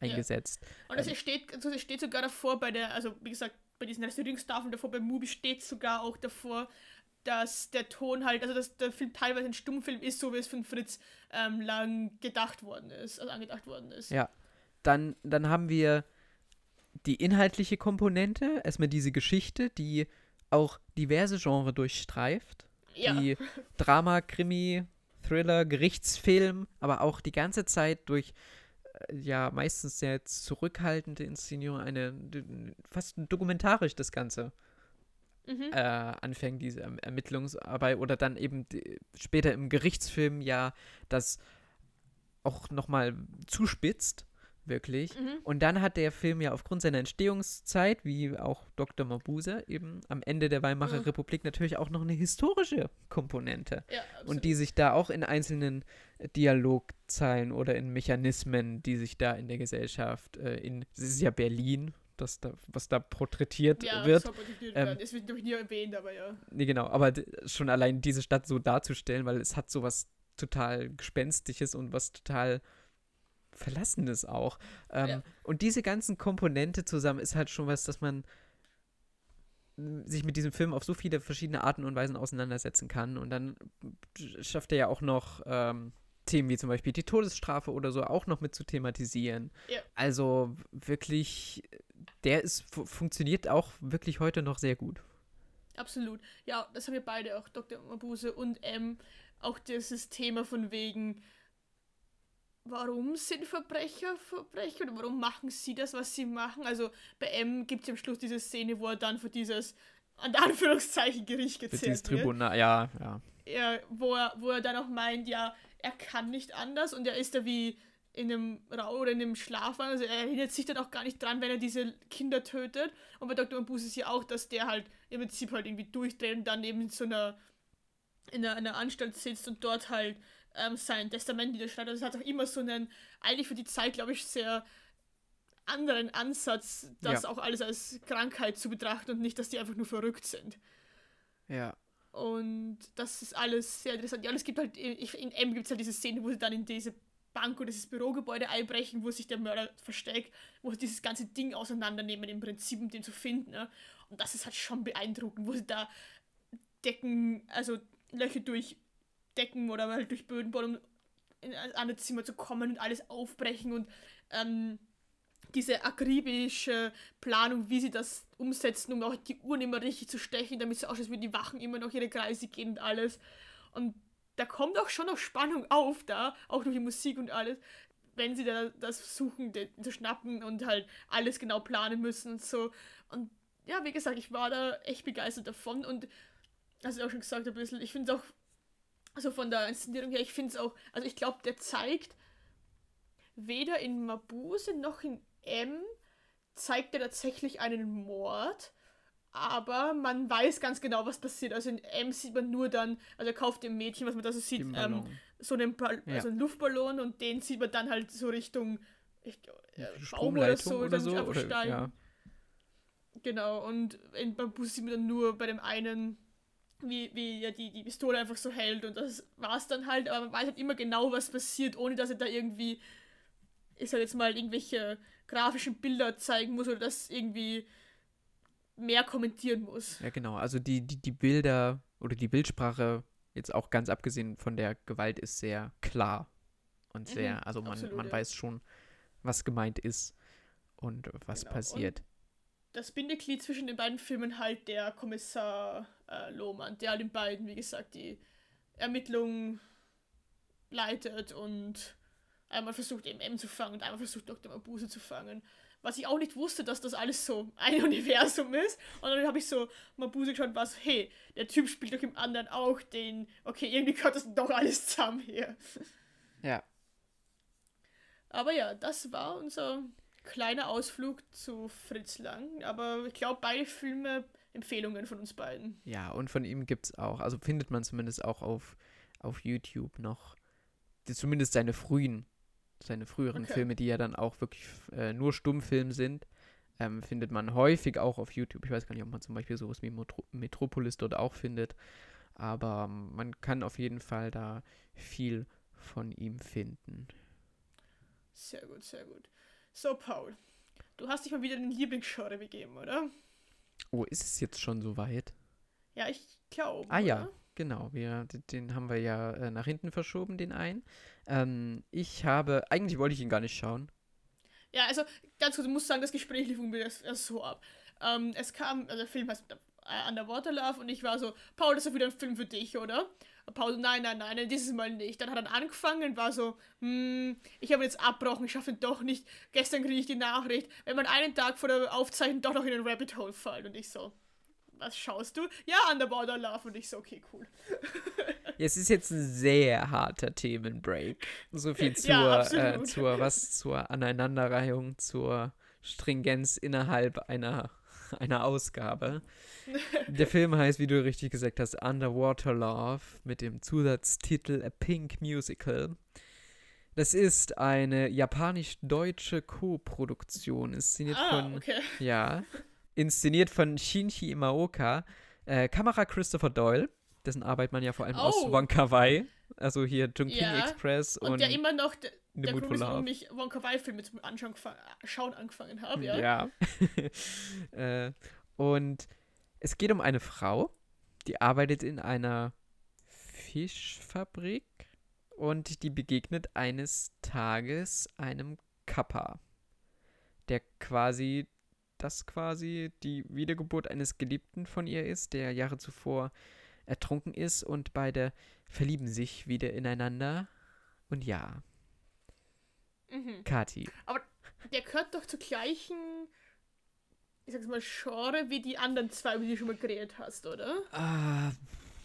eingesetzt. Und es steht, also es steht sogar davor bei der, also wie gesagt, bei diesen Restaurierungstafeln davor, bei Mubi steht sogar auch davor, dass der Ton halt, also dass der Film teilweise ein Stummfilm ist, so wie es von Fritz ähm, lang gedacht worden ist, also angedacht worden ist. Ja. Dann, dann haben wir die inhaltliche Komponente, erstmal diese Geschichte, die auch diverse Genres durchstreift. Ja. Die Drama, Krimi, Thriller, Gerichtsfilm, aber auch die ganze Zeit durch ja meistens sehr zurückhaltende Inszenierung, eine fast dokumentarisch das Ganze Mhm. äh, anfängt, diese Erm- Ermittlungsarbeit oder dann eben später im Gerichtsfilm ja das auch nochmal zuspitzt, wirklich. Mhm. Und dann hat der Film ja aufgrund seiner Entstehungszeit, wie auch Dr. Mabuse, eben am Ende der Weimarer Mhm. Republik natürlich auch noch eine historische Komponente. Ja. Und die sich da auch in einzelnen Dialogzeilen oder in Mechanismen, die sich da in der Gesellschaft, äh, in, es ist ja Berlin, das da, was da porträtiert ja, wird. porträtiert Ähm. Es wird noch nie erwähnt, aber ja. Nee, genau, aber schon allein diese Stadt so darzustellen, weil es hat sowas total Gespenstisches und was total Verlassenes auch. Ähm, Ja. Und diese ganzen Komponente zusammen ist halt schon was, dass man m, sich mit diesem Film auf so viele verschiedene Arten und Weisen auseinandersetzen kann. Und dann schafft er ja auch noch ähm, Themen wie zum Beispiel die Todesstrafe oder so auch noch mit zu thematisieren. Ja. Also wirklich, der ist fu funktioniert auch wirklich heute noch sehr gut. Absolut. Ja, das haben wir beide, auch Dr. Mabuse und M, auch dieses Thema von wegen, warum sind Verbrecher Verbrecher oder warum machen sie das, was sie machen? Also bei M gibt es am Schluss diese Szene, wo er dann für dieses, an Anführungszeichen, Gericht gezählt dieses wird. Tribunal, ja, ja. Ja, wo, er, wo er dann auch meint, ja, er kann nicht anders und er ist da wie in einem Rau oder in einem Schlaf. Also er erinnert sich dann auch gar nicht dran, wenn er diese Kinder tötet. Und bei Dr. Mabuse ist ja auch, dass der halt im Prinzip halt irgendwie durchdreht und dann eben in so einer, in einer, einer Anstalt sitzt und dort halt ähm, sein Testament niederschreibt. Also es hat auch immer so einen, eigentlich für die Zeit, glaube ich, sehr anderen Ansatz, das Ja. auch alles als Krankheit zu betrachten und nicht, dass die einfach nur verrückt sind. Ja. Und das ist alles sehr interessant. Ja, und es gibt halt, in M gibt es halt diese Szene, wo sie dann in diese Bank oder dieses Bürogebäude einbrechen, wo sich der Mörder versteckt, wo sie dieses ganze Ding auseinandernehmen, im Prinzip, um den zu finden. Ne? Und das ist halt schon beeindruckend, wo sie da Decken, also Löcher durch Decken oder halt durch Böden bohren, um in ein anderes Zimmer zu kommen und alles aufbrechen und ähm, diese akribische Planung, wie sie das umsetzen, um auch die Uhren immer richtig zu stechen, damit es als würden die Wachen immer noch ihre Kreise gehen und alles. Und da kommt auch schon noch Spannung auf da, auch durch die Musik und alles, wenn sie da das versuchen zu schnappen und halt alles genau planen müssen und so. Und ja, wie gesagt, ich war da echt begeistert davon und also auch schon gesagt ein bisschen, ich finde es auch, also von der Inszenierung her, ich finde es auch, also ich glaube, der zeigt weder in Mabuse noch in M zeigt er tatsächlich einen Mord, aber man weiß ganz genau, was passiert. Also in M sieht man nur dann, also er kauft dem Mädchen, was man da so sieht, ähm, so einen, Ball, Ja. also einen Luftballon und den sieht man dann halt so Richtung ich, äh, Baum oder so, oder so. Oder, ja. Genau, und in Bambus sieht man dann nur bei dem einen, wie, wie ja die, die Pistole einfach so hält und das war's dann halt, aber man weiß halt immer genau, was passiert, ohne dass er da irgendwie, ich sag jetzt mal, irgendwelche grafischen Bilder zeigen muss oder das irgendwie mehr kommentieren muss. ja, genau. Also die, die, die Bilder oder die Bildsprache, jetzt auch ganz abgesehen von der Gewalt, ist sehr klar. Und Mhm, sehr, also man, absolut, man ja. weiß schon, was gemeint ist und was Genau, passiert. Das Bindeglied zwischen den beiden Filmen halt der Kommissar äh, Lohmann, der halt in beiden, wie gesagt, die Ermittlungen leitet und einmal versucht eben M zu fangen und einmal versucht Dr. Mabuse zu fangen. Was ich auch nicht wusste, dass das alles so ein Universum ist. Und dann habe ich so Mabuse geschaut war so, hey, der Typ spielt doch im anderen auch den, okay, irgendwie gehört das doch alles zusammen hier. Ja. Aber ja, das war unser kleiner Ausflug zu Fritz Lang. Aber ich glaube, beide Filme Empfehlungen von uns beiden. Ja, und von ihm gibt es auch, also findet man zumindest auch auf, auf YouTube noch, die, zumindest seine frühen, seine früheren Okay. Filme, die ja dann auch wirklich äh, nur Stummfilm sind, ähm, findet man häufig auch auf YouTube. Ich weiß gar nicht, ob man zum Beispiel sowas wie Metro Metropolis dort auch findet, aber ähm, man kann auf jeden Fall da viel von ihm finden. Sehr gut, sehr gut. So, Paul, du hast dich mal wieder den Lieblingsgenre begeben, oder? Oh, ist es jetzt schon so weit? Ja, ich glaube. Ah ja, genau. Wir, den haben wir ja äh, nach hinten verschoben, den einen. Ähm, ich habe, eigentlich wollte ich ihn gar nicht schauen. Ja, also ganz kurz, ich muss sagen, das Gespräch lief mir so ab. Ähm, es kam, also der Film heißt äh, Underwater Love und ich war so, Paul, das ist doch wieder ein Film für dich, oder? So, nein, nein, nein, dieses Mal nicht. Dann hat er angefangen und war so, hm, ich habe jetzt abbrochen, ich schaffe ihn doch nicht. Gestern kriege ich die Nachricht, wenn man einen Tag vor der Aufzeichnung doch noch in den Rabbit Hole fällt. Und ich so, was schaust du? Ja, Underwater Love. Und ich so, okay, cool. Es ist jetzt ein sehr harter Themenbreak. So viel zur, Ja, äh, zur, was, zur Aneinanderreihung, zur Stringenz innerhalb einer, einer Ausgabe. Der Film heißt, wie du richtig gesagt hast, Underwater Love mit dem Zusatztitel A Pink Musical. Das ist eine japanisch-deutsche Co-Produktion, inszeniert Ah, von okay. ja. Inszeniert von Shinji Imaoka. Äh, Kamera Christopher Doyle, dessen Arbeit man ja vor allem aus Oh. Wonka Wai, also hier Junking Ja, Express Und, und, der immer noch, der, The der Grund ist, warum ich Wonka Wai-Filme zum Anschauen schauen angefangen habe, ja. Ja. äh, und es geht um eine Frau, die arbeitet in einer Fischfabrik und die begegnet eines Tages einem Kappa, der quasi das quasi die Wiedergeburt eines Geliebten von ihr ist, der Jahre zuvor ertrunken ist und beide verlieben sich wieder ineinander. Und ja, Mhm. Kati. Der gehört doch zur gleichen, ich sag's mal, Genre wie die anderen zwei, über die du schon mal geredet hast, oder? Ah,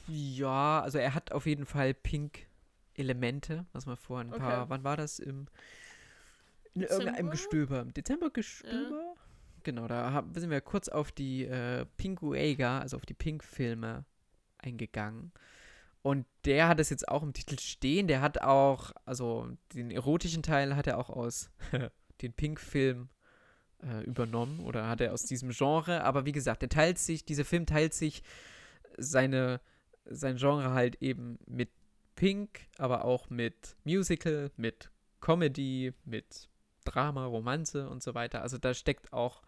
ja, also er hat auf jeden Fall Pink-Elemente, was man vor ein paar, Okay. wann war das? Im, in irgendeinem? Gestöber. Im Dezember Gestöber? Genau, da haben, sind wir kurz auf die äh, Pinguega, also auf die Pink-Filme eingegangen. Und der hat es jetzt auch im Titel stehen. Der hat auch, also den erotischen Teil hat er auch aus den Pink-Film äh, übernommen oder hat er aus diesem Genre. Aber wie gesagt, der teilt sich, dieser Film teilt sich seine, sein Genre halt eben mit Pink, aber auch mit Musical, mit Comedy, mit Drama, Romanze und so weiter. Also da steckt auch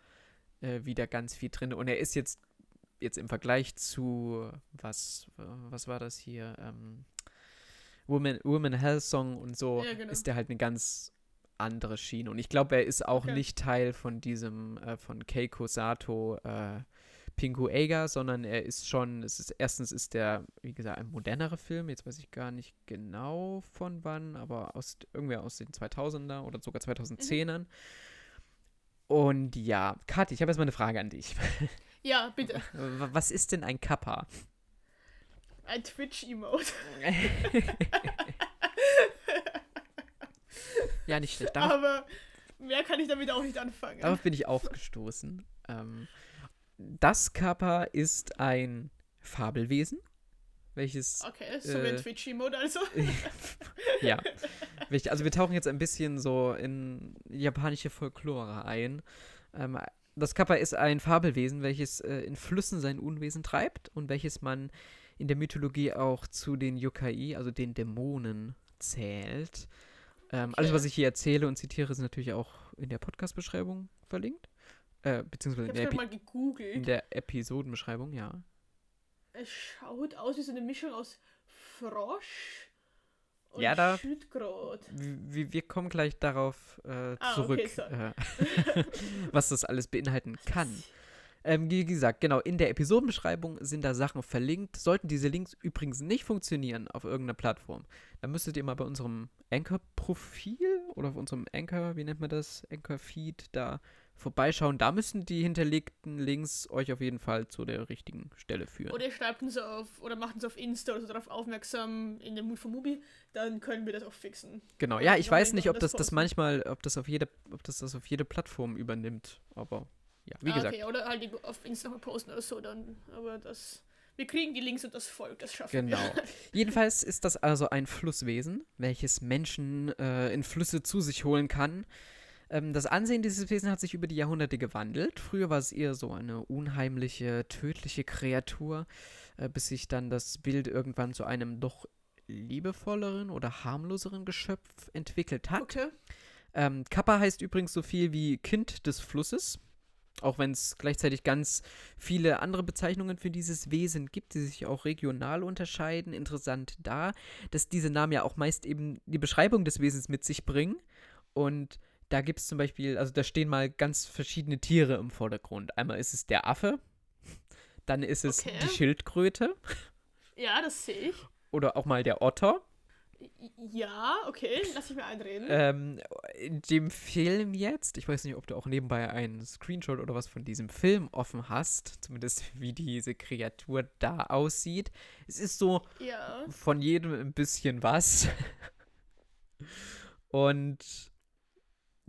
äh, wieder ganz viel drin. Und er ist jetzt, jetzt im Vergleich zu, was, was war das hier? Ähm, Woman, Woman Hell Song und so, Ja, genau. ist der halt eine ganz andere Schiene. Und ich glaube, er ist auch Okay. nicht Teil von diesem, äh, von Keiko Sato äh, Pingu Eiga, sondern er ist schon, es ist, erstens ist der, wie gesagt, ein modernerer Film, jetzt weiß ich gar nicht genau von wann, aber aus, irgendwer aus den 2000er oder sogar 2010ern. Und ja, Kathi, ich habe jetzt mal eine Frage an dich. Ja, bitte. W- Was ist denn ein Kappa? Ein Twitch-Emote. ja, nicht schlecht. Darauf, Aber mehr kann ich damit auch nicht anfangen. darauf bin ich auch gestoßen. Ähm, das Kappa ist ein Fabelwesen, welches Okay, so wie Äh, ein Twitch-Emote also. ja. Also wir tauchen jetzt ein bisschen so in japanische Folklore ein. Ähm, das Kappa ist ein Fabelwesen, welches äh, in Flüssen sein Unwesen treibt und welches man in der Mythologie auch zu den Yokai, also den Dämonen, zählt. Ähm, Alles, Okay. was ich hier erzähle und zitiere, ist natürlich auch in der Podcast-Beschreibung verlinkt. Äh, beziehungsweise in der, in der Episodenbeschreibung, ja. Es schaut aus wie so eine Mischung aus Frosch und Ja, da-. Wir, wir kommen gleich darauf äh, Ah, zurück, okay, sorry. äh, was das alles beinhalten kann. Ähm, wie gesagt, genau, in der Episodenbeschreibung sind da Sachen verlinkt. Sollten diese Links übrigens nicht funktionieren auf irgendeiner Plattform, dann müsstet ihr mal bei unserem Anchor-Profil oder auf unserem Anchor, wie nennt man das, Anchor-Feed da vorbeischauen. Da müssen die hinterlegten Links euch auf jeden Fall zu der richtigen Stelle führen. Oder ihr schreibt uns auf, oder macht uns auf Insta oder so darauf aufmerksam in der Mood for Movie, dann können wir das auch fixen. Genau, ja, ich weiß nicht, ob das das manchmal, ob das auf jede, ob das das auf jede Plattform übernimmt, aber ja, wie ah, gesagt. Okay, oder halt auf Insta mal posten oder so, dann, aber das, wir kriegen die Links und das folgt, das schaffen Genau. wir. Jedenfalls ist das also ein Flusswesen, welches Menschen äh, in Flüsse zu sich holen kann. Ähm, das Ansehen dieses Wesens hat sich über die Jahrhunderte gewandelt. Früher war es eher so eine unheimliche, tödliche Kreatur, äh, bis sich dann das Bild irgendwann zu einem doch liebevolleren oder harmloseren Geschöpf entwickelt hat. Okay. Ähm, Kappa heißt übrigens so viel wie Kind des Flusses. Auch wenn es gleichzeitig ganz viele andere Bezeichnungen für dieses Wesen gibt, die sich auch regional unterscheiden. Interessant da, dass diese Namen ja auch meist eben die Beschreibung des Wesens mit sich bringen. Und da gibt es zum Beispiel, also da stehen mal ganz verschiedene Tiere im Vordergrund. Einmal ist es der Affe, dann ist es Okay. die Schildkröte Ja, das sehe ich. oder auch mal der Otter. Ja, okay, lass ich mir einreden. Ähm, in dem Film jetzt, ich weiß nicht, ob du auch nebenbei einen Screenshot oder was von diesem Film offen hast, zumindest wie diese Kreatur da aussieht. Es ist so ja. von jedem ein bisschen was. Und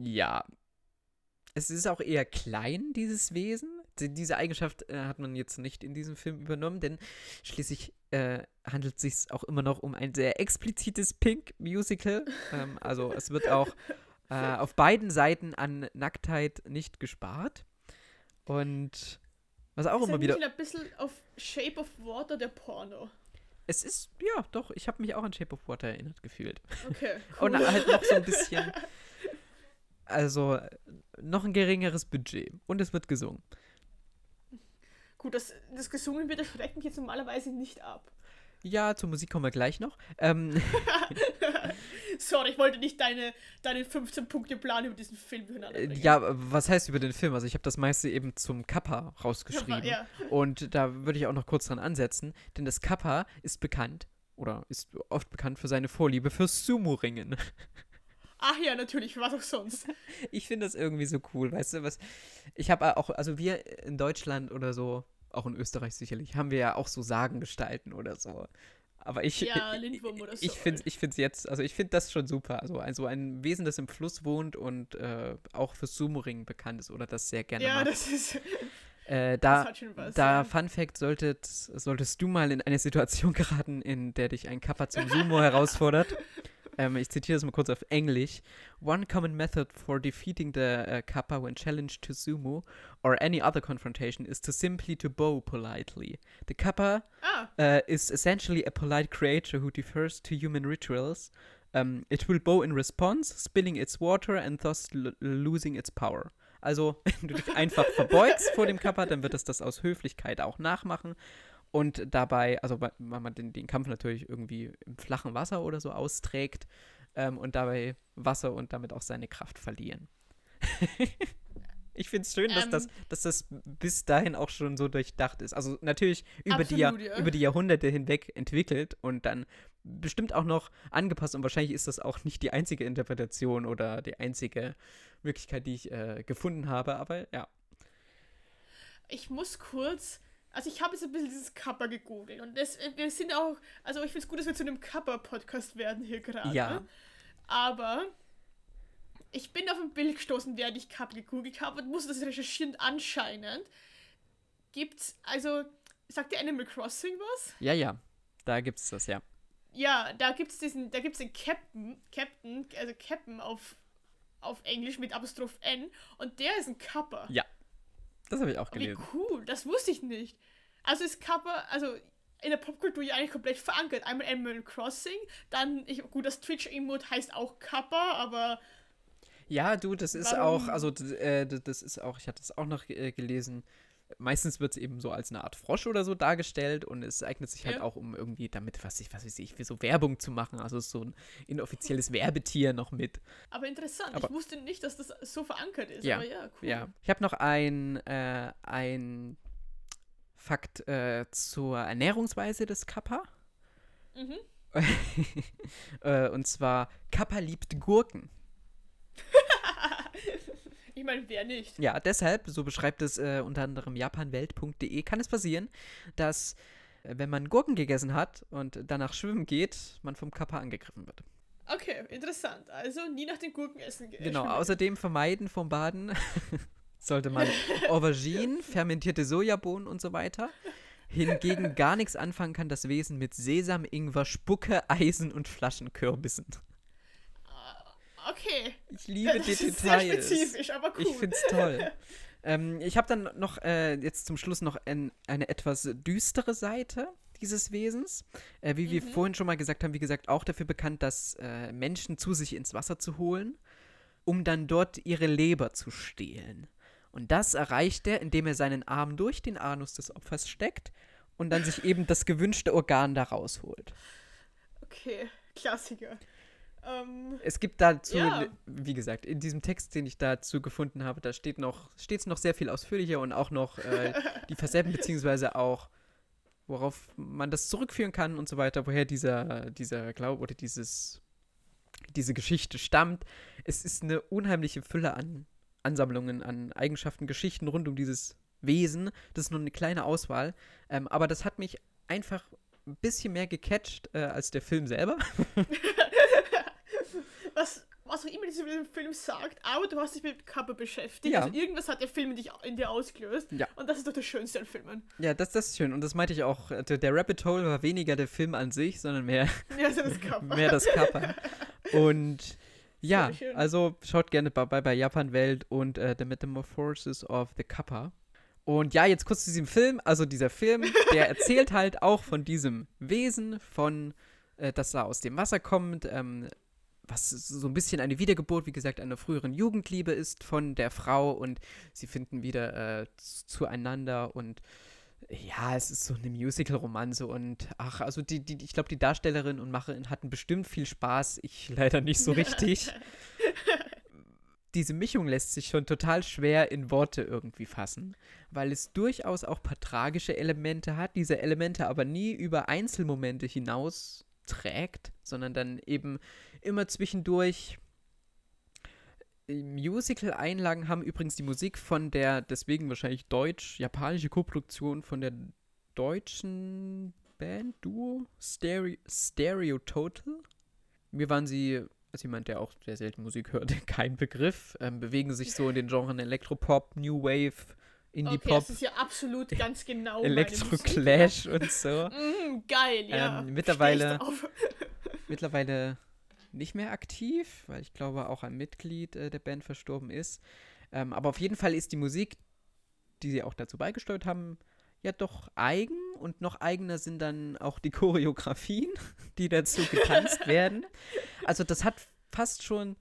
ja, es ist auch eher klein, dieses Wesen. Die- Diese Eigenschaft äh, hat man jetzt nicht in diesem Film übernommen, denn schließlich äh, handelt es sich auch immer noch um ein sehr explizites Pink-Musical. ähm, also es wird auch äh, auf beiden Seiten an Nacktheit nicht gespart. Und was auch ist immer wieder. ein bisschen auf Shape of Water der Porno. Es ist, ja, doch, ich habe mich auch an Shape of Water erinnert gefühlt. Okay, cool. Und halt noch so ein bisschen. Also, noch ein geringeres Budget. Und es wird gesungen. Gut, das, das gesungen wird, das schreckt mich jetzt normalerweise nicht ab. Ja, zur Musik kommen wir gleich noch. Ähm, Sorry, ich wollte nicht deine, deinen 15-Punkte-Plan über diesen Film äh, bringen. ja, was heißt über den Film? Also, ich habe das meiste eben zum Kappa rausgeschrieben. Ja, Und da würde ich auch noch kurz dran ansetzen, denn das Kappa ist bekannt oder ist oft bekannt für seine Vorliebe für Sumo-Ringen. Ach ja, natürlich, was auch sonst. Ich finde das irgendwie so cool, weißt du, was. Ich habe auch, also wir in Deutschland oder so, auch in Österreich sicherlich, haben wir ja auch so Sagengestalten oder so. Aber ich, Ja, Lindwurm oder so. ich finde ich find's jetzt, also ich finde das schon super. Also, also ein Wesen, das im Fluss wohnt und äh, auch für Sumo-Ringen bekannt ist oder das sehr gerne Ja, macht. das ist. Äh, da, was. da, ja. Fun Fact, solltet, solltest du mal in eine Situation geraten, in der dich ein Kappa zum Sumo herausfordert. Ähm, ich zitiere das mal kurz auf Englisch. One common method for defeating the uh, Kappa when challenged to sumo or any other confrontation is to simply to bow politely. The Kappa Ah, uh, is essentially a polite creature who defers to human rituals. Um, it will bow in response, spilling its water and thus l- losing its power. Also, wenn du dich einfach verbeugst vor dem Kappa, dann wird es das aus Höflichkeit auch nachmachen. Und dabei, also weil weil man den, den Kampf natürlich irgendwie im flachen Wasser oder so austrägt ähm, und dabei Wasser und damit auch seine Kraft verlieren. ich finde es schön, dass, das, Ähm. dass das bis dahin auch schon so durchdacht ist. Also natürlich über, die, ja. über die Jahrhunderte hinweg entwickelt und dann bestimmt auch noch angepasst und wahrscheinlich ist das auch nicht die einzige Interpretation oder die einzige Möglichkeit, die ich äh, gefunden habe, aber ja. ich muss kurz. Also, ich habe jetzt ein bisschen dieses Kappa gegoogelt. Und das, wir sind auch. Also, ich finde es gut, dass wir zu einem Kappa-Podcast werden hier gerade. Ja. Aber. Ich bin auf ein Bild gestoßen, während ich Kappa gegoogelt habe und musste das recherchieren. Anscheinend gibt's. Also, sagt dir Animal Crossing was? Ja, ja, da gibt's das, ja. Ja, da gibt's diesen, da gibt's den Captain, Captain, also Captain auf, auf Englisch mit Apostroph N und der ist ein Kappa. Ja, das habe ich auch Wie gelesen. cool, das wusste ich nicht. Also ist Kappa, also in der Popkultur ja eigentlich komplett verankert. Einmal Animal Crossing, dann, ich, gut, das Twitch-Emote heißt auch Kappa, aber Ja, du, das ist Warum? auch, also äh, das ist auch, ich hatte es auch noch äh, gelesen. Meistens wird es eben so als eine Art Frosch oder so dargestellt und es eignet sich halt Ja. auch, um irgendwie damit, was ich, was weiß ich, für so Werbung zu machen. Also so ein inoffizielles Werbetier noch mit. aber interessant. Aber- ich wusste nicht, dass das so verankert ist. Ja, Aber ja, cool. Ja. Ich habe noch ein, äh, ein Fakt äh, zur Ernährungsweise des Kappa. Mhm. äh, und zwar, Kappa liebt Gurken. Ich meine, wer nicht? Ja, deshalb, so beschreibt es äh, unter anderem japanwelt.de, kann es passieren, dass, äh, wenn man Gurken gegessen hat und danach schwimmen geht, man vom Kappa angegriffen wird. Okay, interessant. Also nie nach den Gurken essen gehen. Genau, außerdem vermeiden vom Baden sollte man Auberginen, fermentierte Sojabohnen und so weiter. Hingegen gar nichts anfangen kann das Wesen mit Sesam, Ingwer, Spucke, Eisen und Flaschenkürbissen. Okay. Ich liebe das die ist sehr Details. spezifisch, aber cool. Ich find's toll. ähm, ich habe dann noch äh, jetzt zum Schluss noch ein, eine etwas düstere Seite dieses Wesens. Äh, wie wir Mhm. vorhin schon mal gesagt haben, wie gesagt, auch dafür bekannt, dass äh, Menschen zu sich ins Wasser zu holen, um dann dort ihre Leber zu stehlen. Und das erreicht er, indem er seinen Arm durch den Anus des Opfers steckt und dann sich eben das gewünschte Organ da rausholt. Okay, Klassiker. Ähm, Es gibt dazu, Ja. wie gesagt, in diesem Text, den ich dazu gefunden habe, da steht noch, steht es noch sehr viel ausführlicher und auch noch äh, die Facetten, beziehungsweise auch, worauf man das zurückführen kann und so weiter, woher dieser, dieser Glaube oder dieses, diese Geschichte stammt. Es ist eine unheimliche Fülle an Ansammlungen, an Eigenschaften, Geschichten rund um dieses Wesen. Das ist nur eine kleine Auswahl. Ähm, aber das hat mich einfach ein bisschen mehr gecatcht äh, als der Film selber. was, was auch immer dieser Film sagt, aber du hast dich mit Kappa beschäftigt. Ja. Also irgendwas hat der Film in, dich, in dir ausgelöst. Ja. Und das ist doch das Schönste an Filmen. Ja, das, das ist schön. Und das meinte ich auch. Der, der Rabbit Hole war weniger der Film an sich, sondern mehr, Ja, also das Kappa. mehr das Kappa. Und ja, also schaut gerne bei, bei Japan Welt und äh, The Metamorphosis of the Kappa. Und ja, jetzt kurz zu diesem Film. Also dieser Film, der erzählt halt auch von diesem Wesen, von, äh, das da aus dem Wasser kommt, ähm, was so ein bisschen eine Wiedergeburt, wie gesagt, einer früheren Jugendliebe ist von der Frau und sie finden wieder äh, zueinander und ja, es ist so eine Musical-Romanze und ach, also die, die, ich glaube, die Darstellerin und Macherin hatten bestimmt viel Spaß. Ich leider nicht so richtig. Diese Mischung lässt sich schon total schwer in Worte irgendwie fassen, weil es durchaus auch paar tragische Elemente hat, diese Elemente aber nie über Einzelmomente hinaus trägt, sondern dann eben immer zwischendurch Musical-Einlagen haben übrigens die Musik von der, deswegen wahrscheinlich deutsch-japanische Koproduktion von der deutschen Band, Duo, Stereo, Stereo Total. Mir waren sie, als jemand, der auch sehr selten Musik hört, kein Begriff, ähm, bewegen sich so in den Genren Elektropop, New Wave, Okay, Indie-Pop, das ist ja absolut ganz genau meine Elektro-Clash und so. Mm, geil, ja. Ähm, mittlerweile- mittlerweile nicht mehr aktiv, weil ich glaube auch ein Mitglied äh, der Band verstorben ist. Ähm, aber auf jeden Fall ist die Musik, die sie auch dazu beigesteuert haben, ja doch eigen und noch eigener sind dann auch die Choreografien, die dazu getanzt werden. Also das hat fast schon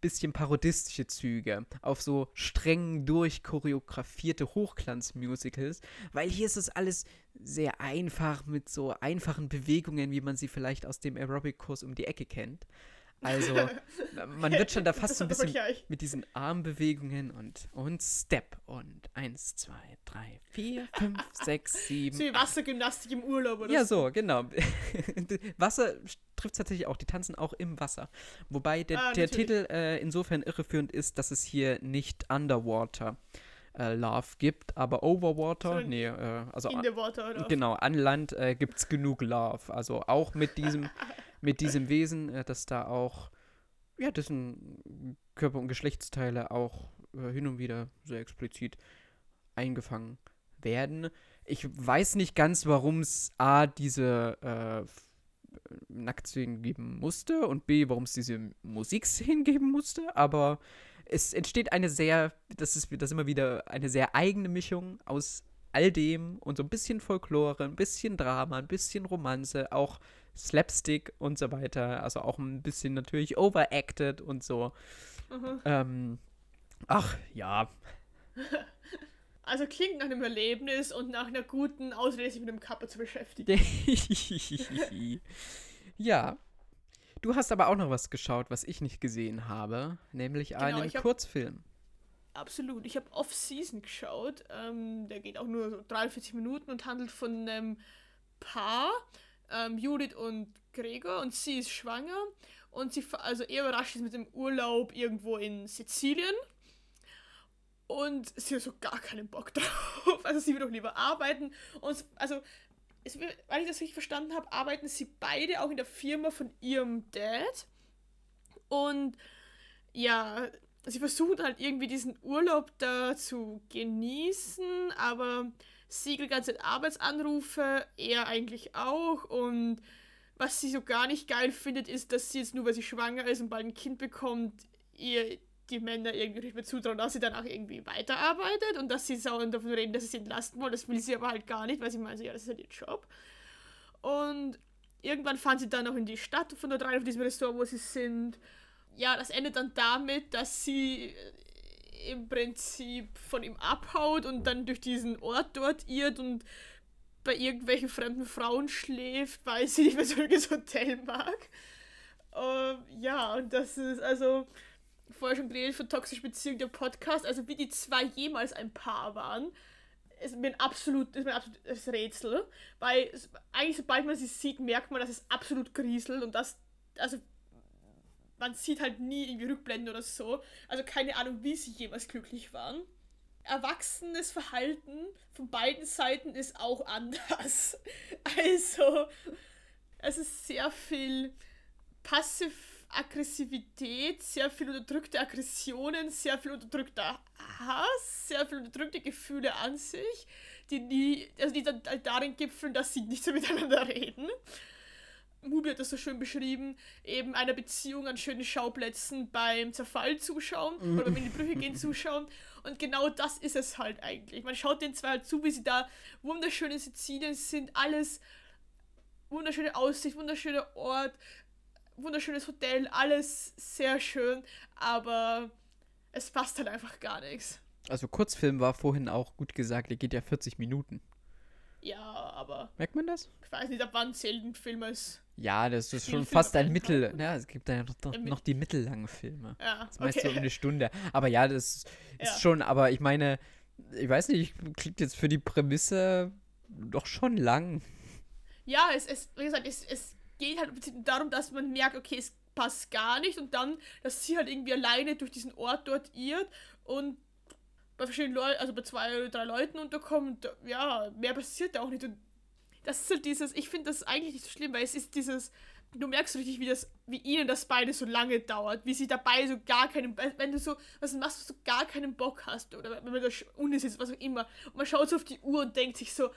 bisschen parodistische Züge auf so streng durchchoreografierte Hochglanzmusicals, weil hier ist es alles sehr einfach mit so einfachen Bewegungen, wie man sie vielleicht aus dem Aerobic-Kurs um die Ecke kennt. Also man wird schon da fast so ein bisschen mit diesen Armbewegungen und, und Step und eins, zwei, drei, vier, fünf, sechs, sieben. So wie Wassergymnastik im Urlaub oder Ja, so, genau. Wasser trifft tatsächlich auch. Die tanzen auch im Wasser. Wobei der, Ah, der. Titel äh, insofern irreführend ist, dass es hier nicht Underwater äh, Love gibt, aber Overwater, Sondern nee, äh, also In the water oder? Genau, an Land äh, gibt es genug Love. Also auch mit diesem, mit diesem Wesen, äh, dass da auch, ja, dessen Körper- und Geschlechtsteile auch äh, hin und wieder sehr explizit eingefangen werden. Ich weiß nicht ganz, warum es A, diese äh, Nacktszenen geben musste und B, warum es diese Musikszenen geben musste, aber es entsteht eine sehr, das ist das ist immer wieder eine sehr eigene Mischung aus all dem und so ein bisschen Folklore, ein bisschen Drama, ein bisschen Romanze, auch Slapstick und so weiter, also auch ein bisschen natürlich overacted und so. Mhm. Ähm, ach ja, Also klingt nach einem Erlebnis und nach einer guten Ausrede, sich mit dem Kappa zu beschäftigen. ja. Du hast aber auch noch was geschaut, was ich nicht gesehen habe, nämlich Genau, einen Kurzfilm. Absolut. Ich habe Off-Season geschaut. Ähm, der geht auch nur so 43 Minuten und handelt von einem Paar, ähm, Judith und Gregor, und sie ist schwanger. Und sie, also er überrascht ist mit dem Urlaub irgendwo in Sizilien. Und sie hat so gar keinen Bock drauf. Also sie will doch lieber arbeiten. Und also, es, weil ich das richtig verstanden habe, arbeiten sie beide auch in der Firma von ihrem Dad. Und ja, sie versucht halt irgendwie diesen Urlaub da zu genießen, aber sie kriegt die ganze Zeit Arbeitsanrufe, er eigentlich auch. Und was sie so gar nicht geil findet, ist, dass sie jetzt nur, weil sie schwanger ist und bald ein Kind bekommt, ihr die Männer irgendwie nicht mehr zutrauen, dass sie danach irgendwie weiterarbeitet und dass sie sauer davon reden, dass sie sie entlasten wollen. Das will sie aber halt gar nicht, weil sie meint, ja, das ist halt ihr Job. Und irgendwann fahren sie dann auch in die Stadt von dort rein, auf diesem Restaurant, wo sie sind. Ja, das endet dann damit, dass sie im Prinzip von ihm abhaut und dann durch diesen Ort dort irrt und bei irgendwelchen fremden Frauen schläft, weil sie nicht mehr so ein Hotel mag. Uh, ja, und das ist also vorher schon geredet von toxische Beziehung der Podcast, also wie die zwei jemals ein Paar waren, ist mir ein absolut, ist mir ein absolutes Rätsel, weil eigentlich sobald man sie sieht, merkt man, dass es absolut grieselt und das, also man sieht halt nie irgendwie Rückblenden oder so, also keine Ahnung, wie sie jemals glücklich waren. Erwachsenes Verhalten von beiden Seiten ist auch anders. Also, es ist sehr viel Passiv-Aggressivität, sehr viel unterdrückte Aggressionen, sehr viel unterdrückter Hass, sehr viel unterdrückte Gefühle an sich, die nie, also die dann halt darin gipfeln, dass sie nicht so miteinander reden. Mubi hat das so schön beschrieben, eben einer Beziehung an schönen Schauplätzen beim Zerfall zuschauen mhm. oder wenn die Brüche gehen zuschauen. Und genau das ist es halt eigentlich. Man schaut den zwei halt zu, wie sie da wunderschöne Sizilien sind, alles wunderschöne Aussicht, wunderschöner Ort, wunderschönes Hotel, alles sehr schön, aber es passt halt einfach gar nichts. Also Kurzfilm war vorhin auch gut gesagt, der geht ja 40 Minuten. Ja, aber. Merkt man das? Ich weiß nicht, ab wann zählt ein Film als. Ja, das ist schon fast ein Mittel. Ja, es gibt ja noch, noch die mittellangen Filme. Ja, das meist okay. so eine Stunde. Aber ja, das ist ja. schon, aber ich meine, ich weiß nicht, klingt jetzt für die Prämisse doch schon lang. Ja, es, es wie gesagt, es, es geht halt darum, dass man merkt, okay, es passt gar nicht und dann, dass sie halt irgendwie alleine durch diesen Ort dort irrt und bei verschiedenen Leuten, also bei zwei oder drei Leuten unterkommt, ja, mehr passiert da auch nicht. Und das ist halt dieses, ich finde das eigentlich nicht so schlimm, weil es ist dieses, du merkst richtig, wie das, wie ihnen das beide so lange dauert, wie sie dabei so gar keinen, wenn du so, was machst, du so gar keinen Bock hast, oder wenn man da unten sitzt, was auch immer, und man schaut so auf die Uhr und denkt sich so,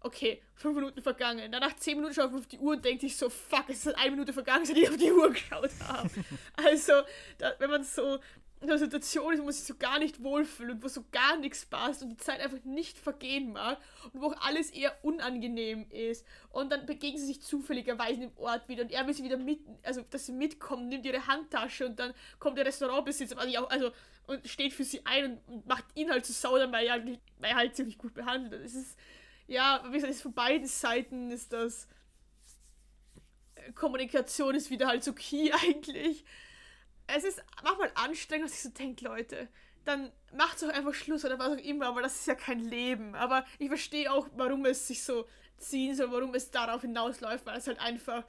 okay, fünf Minuten vergangen. Danach zehn Minuten schaut man auf die Uhr und denkt sich so, fuck, es ist eine Minute vergangen, seit ich auf die Uhr geschaut habe. also, da, wenn man so einer Situation ist, wo man sich so gar nicht wohlfühlt und wo so gar nichts passt und die Zeit einfach nicht vergehen mag und wo auch alles eher unangenehm ist und dann begegnen sie sich zufälligerweise im Ort wieder und er will sie wieder mit, also dass sie mitkommen, nimmt ihre Handtasche und dann kommt der Restaurantbesitzer, also, also und steht für sie ein und, macht ihn halt zu Saudern, weil er weil er halt ziemlich gut behandelt. Es ist ja, wie gesagt, von beiden Seiten ist das äh, Kommunikation ist wieder halt so key eigentlich. Es ist manchmal anstrengend, dass ich so denke, Leute, dann macht doch einfach Schluss oder was auch immer, aber das ist ja kein Leben. Aber ich verstehe auch, warum es sich so ziehen soll, warum es darauf hinausläuft, weil es halt einfach,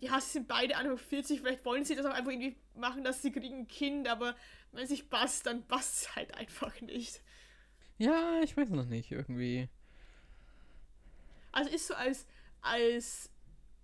ja, sie sind beide Anfang 40, vielleicht wollen sie das auch einfach irgendwie machen, dass sie kriegen ein Kind, aber wenn es nicht passt, dann passt es halt einfach nicht. Ja, ich weiß noch nicht, irgendwie. Also ist so als, als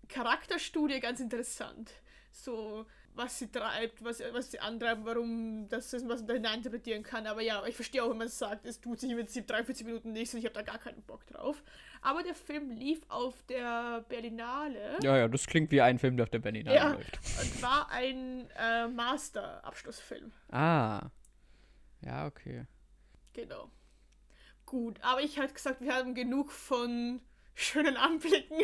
Charakterstudie ganz interessant. So, was sie treibt, was, was sie antreibt, warum das ist, was man da hineininterpretieren kann. Aber ja, ich verstehe auch, wenn man sagt, es tut sich im Prinzip 43 Minuten nichts und ich habe da gar keinen Bock drauf. Aber der Film lief auf der Berlinale. Ja, ja, das klingt wie ein Film, der auf der Berlinale ja, läuft. Und war ein äh, Master-Abschlussfilm. Ah. Ja, okay. Genau. Gut, aber ich hatte gesagt, wir haben genug von schönen Anblicken.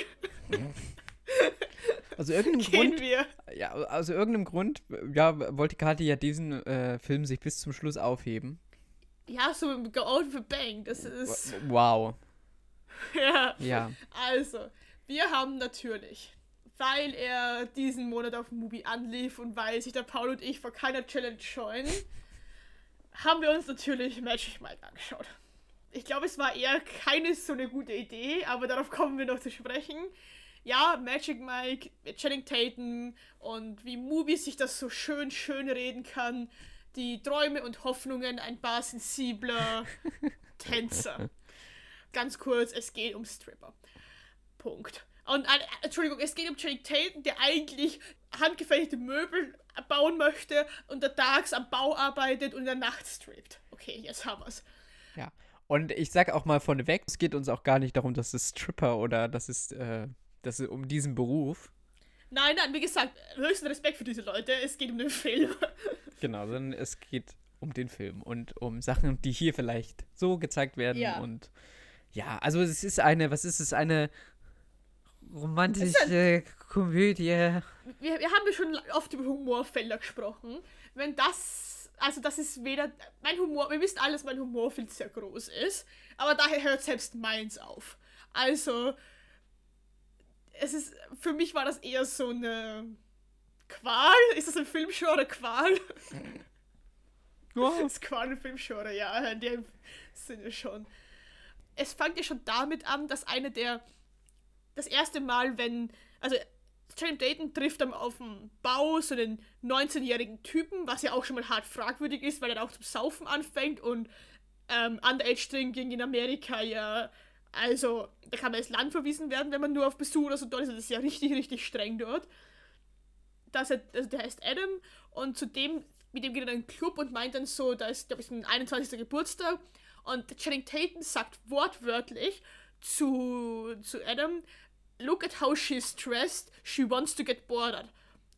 Also irgendeinem Grund. Wir. Ja, also irgendeinem Grund, ja, wollte Kathi ja diesen äh, Film sich bis zum Schluss aufheben. Ja, so Go Out for Bang, das ist. Wow. ja. Ja. Also, wir haben natürlich, weil er diesen Monat auf Mubi anlief und weil sich der Paul und ich vor keiner Challenge scheuen, haben wir uns natürlich Magic Mike angeschaut ich glaube, es war eher keine so eine gute Idee, aber darauf kommen wir noch zu sprechen. Ja, Magic Mike, Channing Tatum und wie Mubi sich das so schön schön reden kann. Die Träume und Hoffnungen ein paar sensibler Tänzer. Ganz kurz, es geht um Stripper. Punkt. Und, äh, Entschuldigung, es geht um Channing Tatum, der eigentlich handgefertigte Möbel bauen möchte und der tags am Bau arbeitet und in der Nacht strippt. Okay, jetzt haben wir's. Ja. Und ich sag auch mal von weg, es geht uns auch gar nicht darum, dass es Stripper oder dass es, äh, dass es um diesen Beruf. Nein, nein, wie gesagt, höchsten Respekt für diese Leute. Es geht um den Film. genau, sondern es geht um den Film und um Sachen, die hier vielleicht so gezeigt werden. Ja. Und ja, also es ist eine, was ist es, eine romantische ein, Komödie. Wir, wir haben ja schon oft über Humorfelder gesprochen. Wenn das also das ist weder, mein Humor, wir wissen alles, mein Humor viel sehr groß ist, aber daher hört selbst meins auf. Also, es ist, für mich war das eher so eine Qual. Ist das ein Filmgenre Qual? Ja. Das ist Qual ein Filmgenre, ja, in dem Sinne schon. Es fängt ja schon damit an, dass eine der, das erste Mal, wenn, also Channing Dayton trifft dann auf dem Bau so einen 19-jährigen Typen, was ja auch schon mal hart fragwürdig ist, weil er auch zum Saufen anfängt und ähm, Underage-Drinking in Amerika ja, also da kann man ins Land verwiesen werden, wenn man nur auf Besuch oder so dort ist. Das ist ja richtig, richtig streng dort. Das er, also der heißt Adam und zudem, mit dem geht er in einen Club und meint dann so, da ist, glaube ich, ein 21. Geburtstag und Channing Tatum sagt wortwörtlich zu, zu Adam, look at how she's dressed, she wants to get boarded.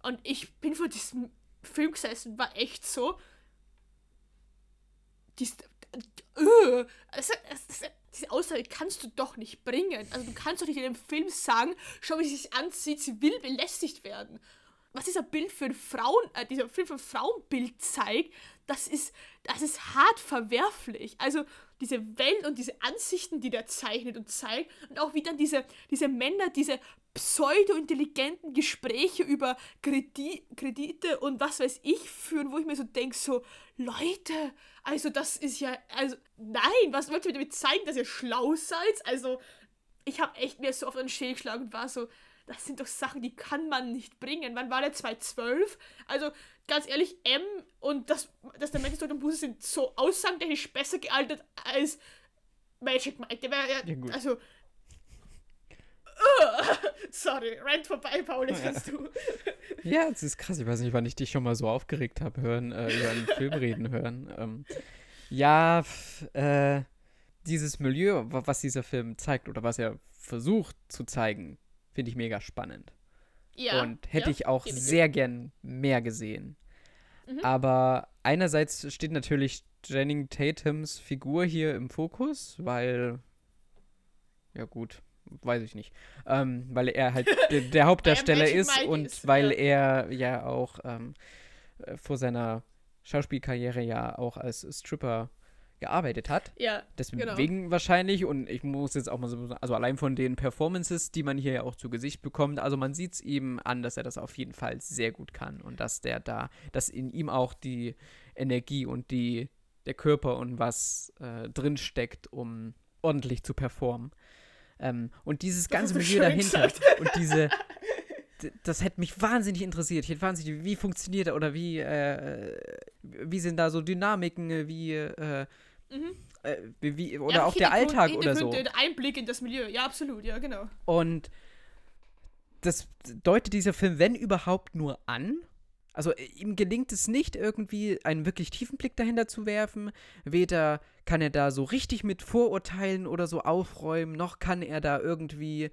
Und ich bin vor diesem Film gesessen, war echt so. Dies, es, es, es, diese Aussage kannst du doch nicht bringen. Also du kannst doch nicht in dem Film sagen, schau, wie sie sich anzieht, sie will belästigt werden. Was dieser Bild für ein Frauen, äh, dieser Film für ein Frauenbild zeigt, das ist, das ist hart verwerflich. Also diese Welt und diese Ansichten, die der zeichnet und zeigt und auch wie dann diese, diese Männer diese pseudo-intelligenten Gespräche über Kredi Kredite und was weiß ich führen, wo ich mir so denke, so, Leute, also das ist ja, also nein, was wollt ihr damit zeigen, dass ihr schlau seid? Also ich habe echt mir so oft einen Schädel geschlagen und war so, das sind doch Sachen, die kann man nicht bringen. Wann war der 2012? Also ganz ehrlich, M und das, das der Magic und Buße sind so aussagentechnisch besser gealtert als Magic Mike. Der wäre ja, also. Sorry, Rent vorbei, Paul, jetzt kannst du. Ja, es ist krass. Ich weiß nicht, wann ich dich schon mal so aufgeregt habe, hören, äh, über einen Film reden hören. Ähm, ja, f- äh, dieses Milieu, wa- was dieser Film zeigt oder was er versucht zu zeigen, finde ich mega spannend. Ja. und hätte ja, ich auch sehr gern mehr gesehen. Mhm. Aber einerseits steht natürlich Channing Tatums Figur hier im Fokus, weil ja gut, weiß ich nicht, ähm, weil er halt der, Hauptdarsteller ist Mike und ist, weil ja. er ja auch ähm, äh, vor seiner Schauspielkarriere ja auch als Stripper gearbeitet hat. Ja, Deswegen Genau. wahrscheinlich, und ich muss jetzt auch mal so, also allein von den Performances, die man hier ja auch zu Gesicht bekommt, also man sieht es ihm an, dass er das auf jeden Fall sehr gut kann und dass der da, dass in ihm auch die Energie und die, der Körper und was äh, drinsteckt, um ordentlich zu performen. Ähm, und dieses Das ganze Milieu dahinter gesagt. und diese, das hätte mich wahnsinnig interessiert. Ich hätte wahnsinnig, wie funktioniert er oder wie, äh, wie sind da so Dynamiken, äh, wie, äh, Mhm. äh, wie, oder ja, auch der Alltag oder so. Hintergründe, Einblick in das Milieu, ja, absolut, ja, genau. Und das deutet dieser Film, wenn überhaupt, nur an. Also äh, ihm gelingt es nicht, irgendwie einen wirklich tiefen Blick dahinter zu werfen. Weder kann er da so richtig mit Vorurteilen oder so aufräumen, noch kann er da irgendwie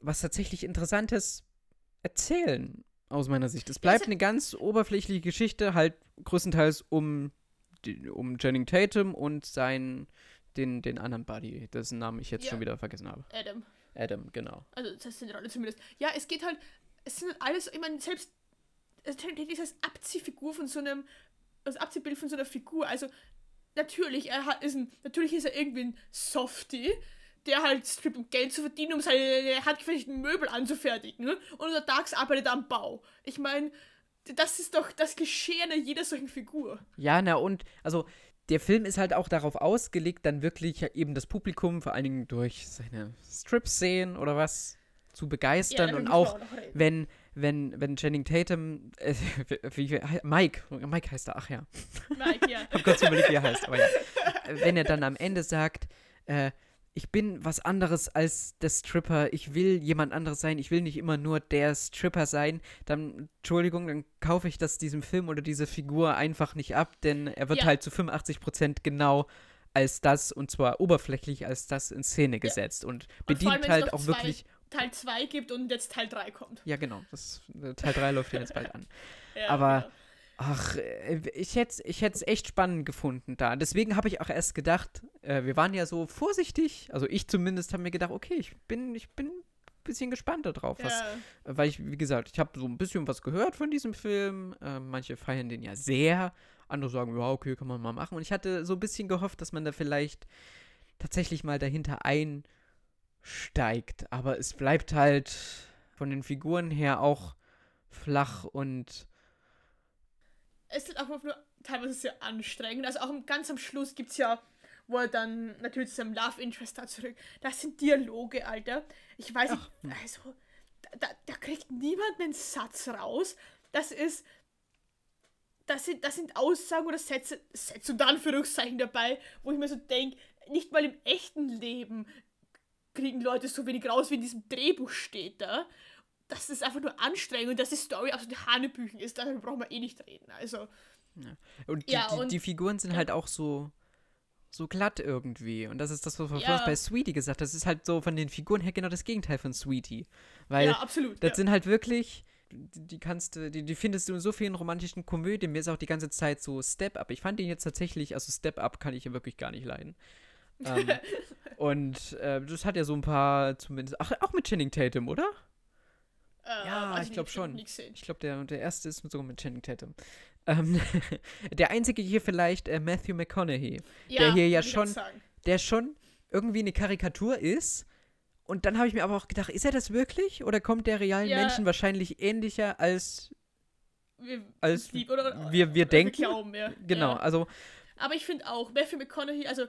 was tatsächlich Interessantes erzählen, aus meiner Sicht. Es bleibt es- eine ganz oberflächliche Geschichte, halt größtenteils um, um Channing Tatum und seinen, den, den anderen Buddy, dessen Namen ich jetzt Ja. schon wieder vergessen habe. Adam. Adam, genau. Also, das der Rolle zumindest. Ja, es geht halt, es sind alles, ich meine, selbst, es ist als Abziehfigur von so einem, als Abziehbild von so einer Figur. Also, natürlich, er hat, ist ein, natürlich ist er irgendwie ein Softie, der halt strippt, um Geld zu verdienen, um seine handgefertigten Möbel anzufertigen. Ne? Und untertags arbeitet er am Bau. Ich meine, das ist doch das einer jeder solchen Figur. Ja, na und, also, der Film ist halt auch darauf ausgelegt, dann wirklich eben das Publikum, vor allen Dingen durch seine Strip-Szenen oder was, zu begeistern da und auch, wenn, wenn, wenn Channing Tatum, äh, wie, wie, Mike, Mike heißt er, ach ja, Mike, ja. hab kurz überlegt, wie er heißt, aber ja. Wenn er dann am Ende sagt, äh, ich bin was anderes als der Stripper, ich will jemand anderes sein, ich will nicht immer nur der Stripper sein, dann, Entschuldigung, dann kaufe ich das diesem Film oder diese Figur einfach nicht ab, denn er wird Ja. halt zu 85% genau als das, und zwar oberflächlich als das in Szene gesetzt und Und bedient es halt auch wirklich, Teil 2 gibt und jetzt Teil 3 kommt. ja genau, das, äh, Teil 3 läuft ja jetzt bald an. Ja, Aber- genau. Ach, äh, ich hätte ich es echt spannend gefunden da. Deswegen habe ich auch erst gedacht, äh, wir waren ja so vorsichtig, also ich zumindest habe mir gedacht, okay, ich bin, ich bin ein bisschen gespannt darauf, was, Ja. weil ich, wie gesagt, ich habe so ein bisschen was gehört von diesem Film. Äh, manche feiern den ja sehr, andere sagen, ja, okay, kann man mal machen. Und ich hatte so ein bisschen gehofft, dass man da vielleicht tatsächlich mal dahinter einsteigt. Aber es bleibt halt von den Figuren her auch flach und. Es ist einfach nur teilweise sehr anstrengend. Also auch ganz am Schluss gibt es ja, wo er dann natürlich zu seinem Love Interest da zurück. Das sind Dialoge, Alter. Ich weiß nicht, also, da, da kriegt niemand einen Satz raus. Das ist. Das sind, das sind Aussagen oder Sätze, Sätze und Anführungszeichen dabei, wo ich mir so denke, nicht mal im echten Leben kriegen Leute so wenig raus, wie in diesem Drehbuch steht da. Das ist einfach nur anstrengend und dass die Story absolut Hanebüchen ist, darüber brauchen wir eh nicht reden. Also. Ja. Und, die, Ja, und- die Figuren sind ja. halt auch so so glatt irgendwie. Und das ist das, was wir Ja. bei Sweetie gesagt haben. Das ist halt so von den Figuren her genau das Gegenteil von Sweetie. Weil ja, absolut. das sind halt wirklich, die, die kannst du, die, die findest du in so vielen romantischen Komödien. Mir ist auch die ganze Zeit so Step Up. Ich fand den jetzt tatsächlich, also Step Up kann ich ja wirklich gar nicht leiden. ähm, und äh, das hat ja so ein paar zumindest. Ach, auch mit Channing Tatum, oder? Äh, ja, ich glaub nicht, schon. Ich glaube, der, der erste ist sogar mit Channing Tatum. Ähm, der einzige hier vielleicht äh, Matthew McConaughey, der hier ja schon- der schon irgendwie eine Karikatur ist. Und dann habe ich mir aber auch gedacht, ist er das wirklich? Oder kommt der realen Ja. Menschen wahrscheinlich ähnlicher als Wir, als lieb, oder, wir- wir oder denken? glauben, ja. Genau, Ja. also Aber ich finde auch, Matthew McConaughey, also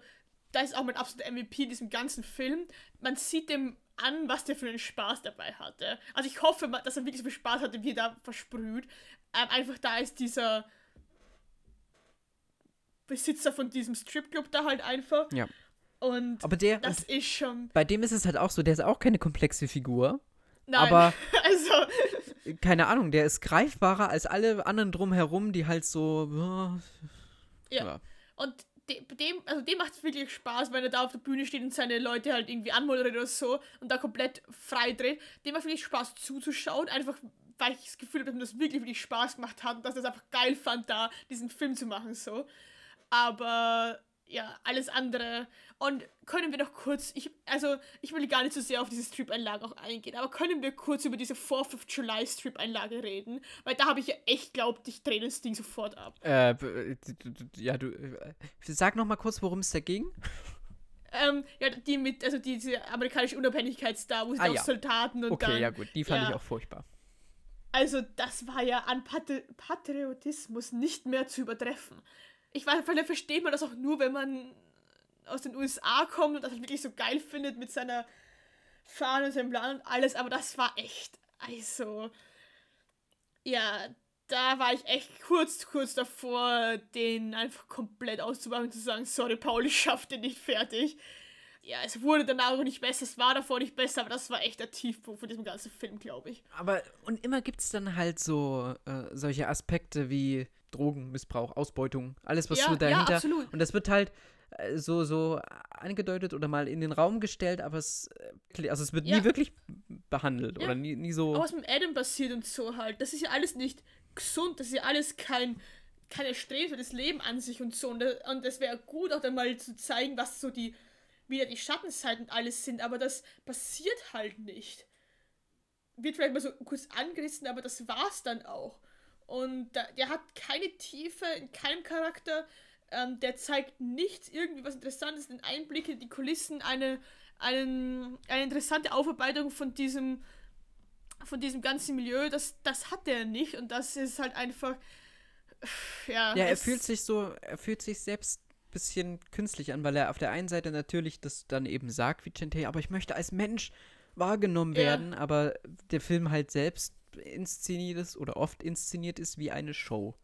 da ist auch mein absoluter MVP in diesem ganzen Film. Man sieht dem an, was der für einen Spaß dabei hatte. Also ich hoffe, dass er wirklich so viel Spaß hatte, wie er da versprüht. Ähm, einfach da ist dieser Besitzer von diesem Stripclub da halt einfach. Ja. Und aber der das ist schon. bei dem ist es halt auch so, der ist auch keine komplexe Figur, Nein, aber also. keine Ahnung, der ist greifbarer als alle anderen drumherum, die halt so Ja. ja. Und dem, also dem macht es wirklich Spaß, wenn er da auf der Bühne steht und seine Leute halt irgendwie anmoderiert oder so und da komplett frei dreht. Dem macht wirklich Spaß zuzuschauen, einfach weil ich das Gefühl habe, dass mir das wirklich, wirklich Spaß gemacht hat und dass er es einfach geil fand, da diesen Film zu machen, so. Aber ja, alles andere. Und können wir noch kurz, ich, also ich will gar nicht so sehr auf diese Strip-Einlage auch eingehen, aber können wir kurz über diese 4th of July Strip-Einlage reden? Weil da habe ich ja echt glaubt, ich drehe das Ding sofort ab. Äh, d- ja, du äh, sag noch mal kurz, worum es da ging. Ähm, ja, die mit, also diese amerikanische Unabhängigkeitsstar, wo sie Ah, da ja. auch Soldaten und Okay, dann. ja gut, die fand ja. ich auch furchtbar. Also, das war ja an Patri Patriotismus nicht mehr zu übertreffen. Ich weiß, vielleicht versteht man das auch nur, wenn man aus den USA kommt und das halt wirklich so geil findet mit seiner Fahne und seinem Plan und alles, aber das war echt, also, ja, da war ich echt kurz, kurz davor, den einfach komplett auszumachen und zu sagen, sorry, Paul, ich schaff den nicht fertig. Ja, es wurde danach auch nicht besser, es war davor nicht besser, aber das war echt der Tiefpunkt von diesem ganzen Film, glaube ich. Aber, und immer gibt es dann halt so äh, solche Aspekte wie Drogenmissbrauch, Ausbeutung, alles, was ja, so ja, dahinter. absolut. und das wird halt äh, so, so angedeutet oder mal in den Raum gestellt, aber es, äh, also es wird Ja. nie wirklich behandelt Ja. oder nie, nie so. Aber was mit Adam passiert und so halt, das ist ja alles nicht gesund, das ist ja alles kein, für das Leben an sich und so. Und, das- und es wäre gut, auch dann mal zu zeigen, was so die, wieder die Schattenseiten und alles sind, aber das passiert halt nicht. Wird vielleicht mal so kurz angerissen, aber das war's dann auch. Und der hat keine Tiefe in keinem Charakter. Ähm, der zeigt nichts, irgendwie was Interessantes, den Einblicke, in die Kulissen, eine, einen, eine interessante Aufarbeitung von diesem, von diesem ganzen Milieu. Das, das hat er nicht und das ist halt einfach. Ja, ja, er fühlt sich so, er fühlt sich selbst ein bisschen künstlich an, weil er auf der einen Seite natürlich das dann eben sagt wie Chente, aber ich möchte als Mensch wahrgenommen Ja. werden, aber der Film halt selbst inszeniert ist oder oft inszeniert ist wie eine Show.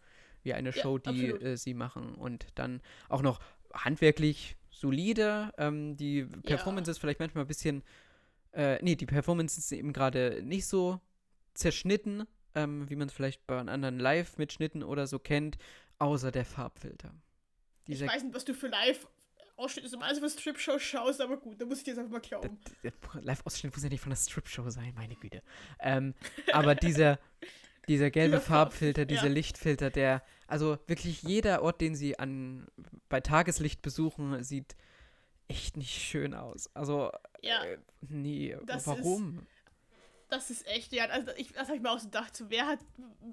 Wie eine Ja, Show, die äh, sie machen und dann auch noch handwerklich solide. Ähm, die Performance ist vielleicht manchmal ein bisschen, äh, nee, die Performance ist eben gerade nicht so zerschnitten, ähm, wie man es vielleicht bei anderen Live-Mitschnitten oder so kennt, außer der Farbfilter. Ich Dieser weiß nicht, was du für Live-Ausschnitte normalerweise für Strip-Show schaust, aber gut, da muss ich dir jetzt einfach mal glauben. Live-Ausschnitt muss ja nicht von der Strip-Show sein, meine Güte. Ähm, aber dieser, dieser gelbe Farbfilter, Farb- dieser ja. Lichtfilter, der, also wirklich jeder Ort, den sie an, bei Tageslicht besuchen, sieht echt nicht schön aus. Also, Ja, äh, nee, Das ist- warum? das ist echt, ja, also ich, das habe ich mir auch so gedacht, so, wer hat,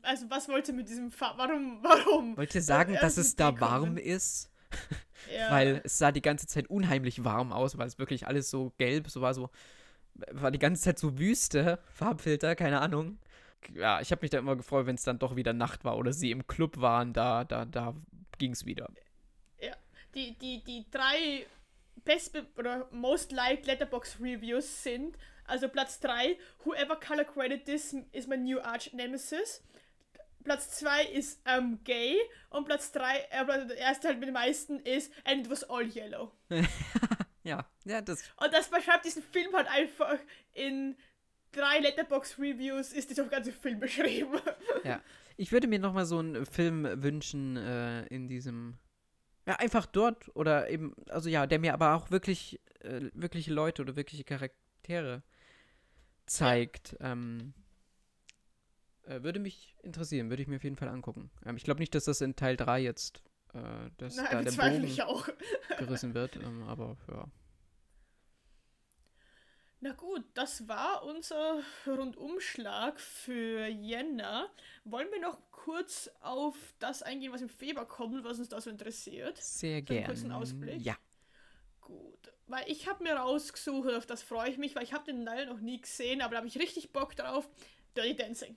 also was wollte mit diesem, Fa warum, warum? Wollte sagen, dass es da warm ist? Ja. weil es sah die ganze Zeit unheimlich warm aus, weil es wirklich alles so gelb, so war so, war die ganze Zeit so Wüste, Farbfilter, keine Ahnung. Ja, ich habe mich da immer gefreut, wenn es dann doch wieder Nacht war oder sie im Club waren, da, da, da ging es wieder. Ja, die, die, die drei best oder most liked Letterbox Reviews sind, also Platz 3, Whoever color graded this is my new arch nemesis. Platz 2 ist ähm, gay und Platz 3, äh, der erste halt mit den meisten ist And it was all yellow. ja, ja, das. Und das beschreibt diesen Film halt einfach in drei Letterbox-Reviews ist dieser ganze Film beschrieben. ja. Ich würde mir nochmal so einen Film wünschen äh, in diesem. Ja, einfach dort oder eben, also ja, der mir aber auch wirklich, äh, wirkliche Leute oder wirkliche Charaktere zeigt. Ja. Ähm, äh, würde mich interessieren, würde ich mir auf jeden Fall angucken. Ähm, ich glaube nicht, dass das in Teil 3 jetzt äh, dass Nein, da der Bogen ich auch. gerissen wird, ähm, aber ja. Na gut, das war unser Rundumschlag für Jänner. Wollen wir noch kurz auf das eingehen, was im Februar kommt, was uns da so interessiert? Sehr gerne. kurzen Ausblick. Ja. Gut, weil ich habe mir rausgesucht, auf das freue ich mich, weil ich habe den Nile noch nie gesehen, aber da habe ich richtig Bock drauf. Dirty Dancing.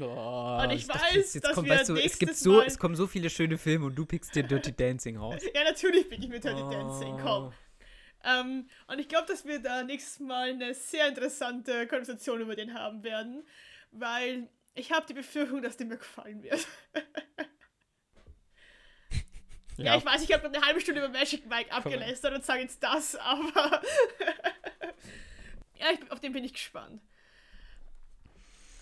Oh, und ich weiß, jetzt, jetzt dass kommt, wir weißt du, es gibt so, Mal es kommen so viele schöne Filme und du pickst dir Dirty Dancing raus. ja, natürlich bin ich mit Dirty oh. Dancing, komm. Ähm, und ich glaube, dass wir da nächstes Mal eine sehr interessante Konversation über den haben werden, weil ich habe die Befürchtung, dass der mir gefallen wird. ja. ja. ich weiß, ich habe eine halbe Stunde über Magic Mike abgelästert und sage jetzt das, aber ja, ich, auf den bin ich gespannt.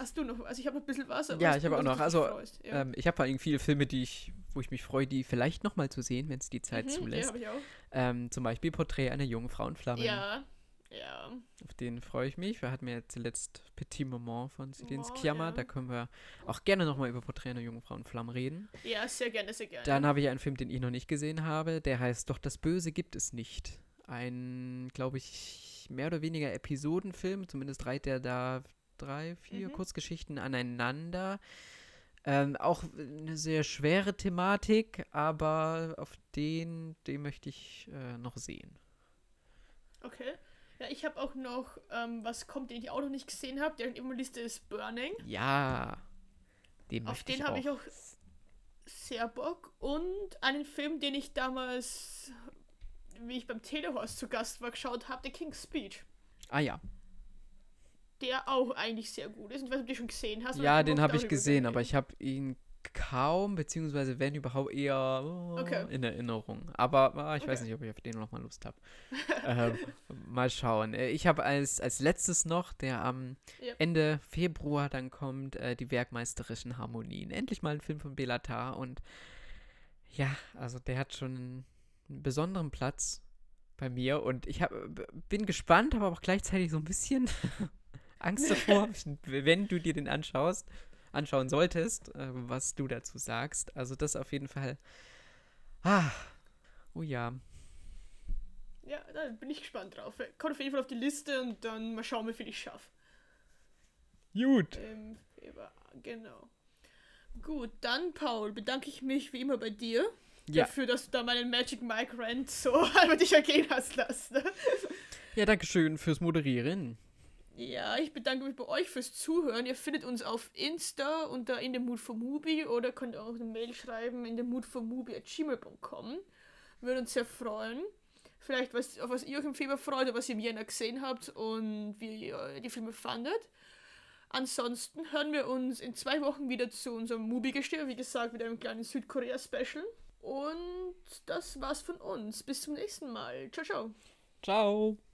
Hast du noch? Also ich habe noch ein bisschen was. ja, ich habe auch noch. Also ja. ähm, ich habe vor allem viele Filme, die ich, wo ich mich freue, die vielleicht noch mal zu sehen, wenn es die Zeit mhm, zulässt. Ja, ich auch. Ähm, zum Beispiel Porträt einer jungen Frauenflamme. Ja, ja. Auf den freue ich mich. Wir hatten ja zuletzt Petit Moment von Celine oh, Sciamma. Ja. Da können wir auch gerne noch mal über Porträt einer jungen Frauenflamme reden. Ja, sehr gerne, sehr gerne. Dann habe ich einen Film, den ich noch nicht gesehen habe. Der heißt Doch das Böse gibt es nicht. Ein, glaube ich, mehr oder weniger Episodenfilm. Zumindest reiht der da drei, vier mhm. Kurzgeschichten aneinander. Ähm, auch eine sehr schwere Thematik, aber auf den, den möchte ich äh, noch sehen. Okay. Ja, ich habe auch noch, ähm, was kommt, den ich auch noch nicht gesehen habe, der in der Liste ist Burning. Ja. Den auf den habe ich auch sehr Bock. Und einen Film, den ich damals, wie ich beim Telehorst zu Gast war, geschaut habe, The King's Speech. Ah ja der auch eigentlich sehr gut ist. Ich weiß nicht, ob du den schon gesehen hast. Ja, den habe ich gesehen, aber ich habe ihn kaum, beziehungsweise wenn überhaupt eher oh, okay. in Erinnerung. Aber oh, ich okay. weiß nicht, ob ich auf den noch mal Lust habe. ähm, mal schauen. Äh, ich habe als, als letztes noch, der am yep. Ende Februar dann kommt, äh, die Werkmeisterischen Harmonien. Endlich mal ein Film von Belatar und ja, also der hat schon einen, einen besonderen Platz bei mir und ich hab, bin gespannt, aber auch gleichzeitig so ein bisschen Angst davor, wenn du dir den anschaust, anschauen solltest, äh, was du dazu sagst. Also das auf jeden Fall. Ah, oh ja. Ja, da bin ich gespannt drauf. Kommt auf jeden Fall auf die Liste und dann mal schauen, wie viel ich schaffe. Gut. Ähm, genau. Gut, dann, Paul, bedanke ich mich wie immer bei dir. Ja. Dafür, dass du da meinen Magic Mike Rant so über dich ergehen hast lassen. Ja, danke schön fürs Moderieren. Ja, ich bedanke mich bei euch fürs Zuhören. Ihr findet uns auf Insta unter in dem Mood for Movie oder könnt auch eine Mail schreiben in dem Mood for Movie at gmail.com. Würde uns sehr freuen. Vielleicht, was, auf was ihr euch im Februar freut oder was ihr im Jänner gesehen habt und wie ihr die Filme fandet. Ansonsten hören wir uns in zwei Wochen wieder zu unserem Movie-Gestöber, wie gesagt, mit einem kleinen Südkorea-Special. Und das war's von uns. Bis zum nächsten Mal. Ciao, ciao. Ciao.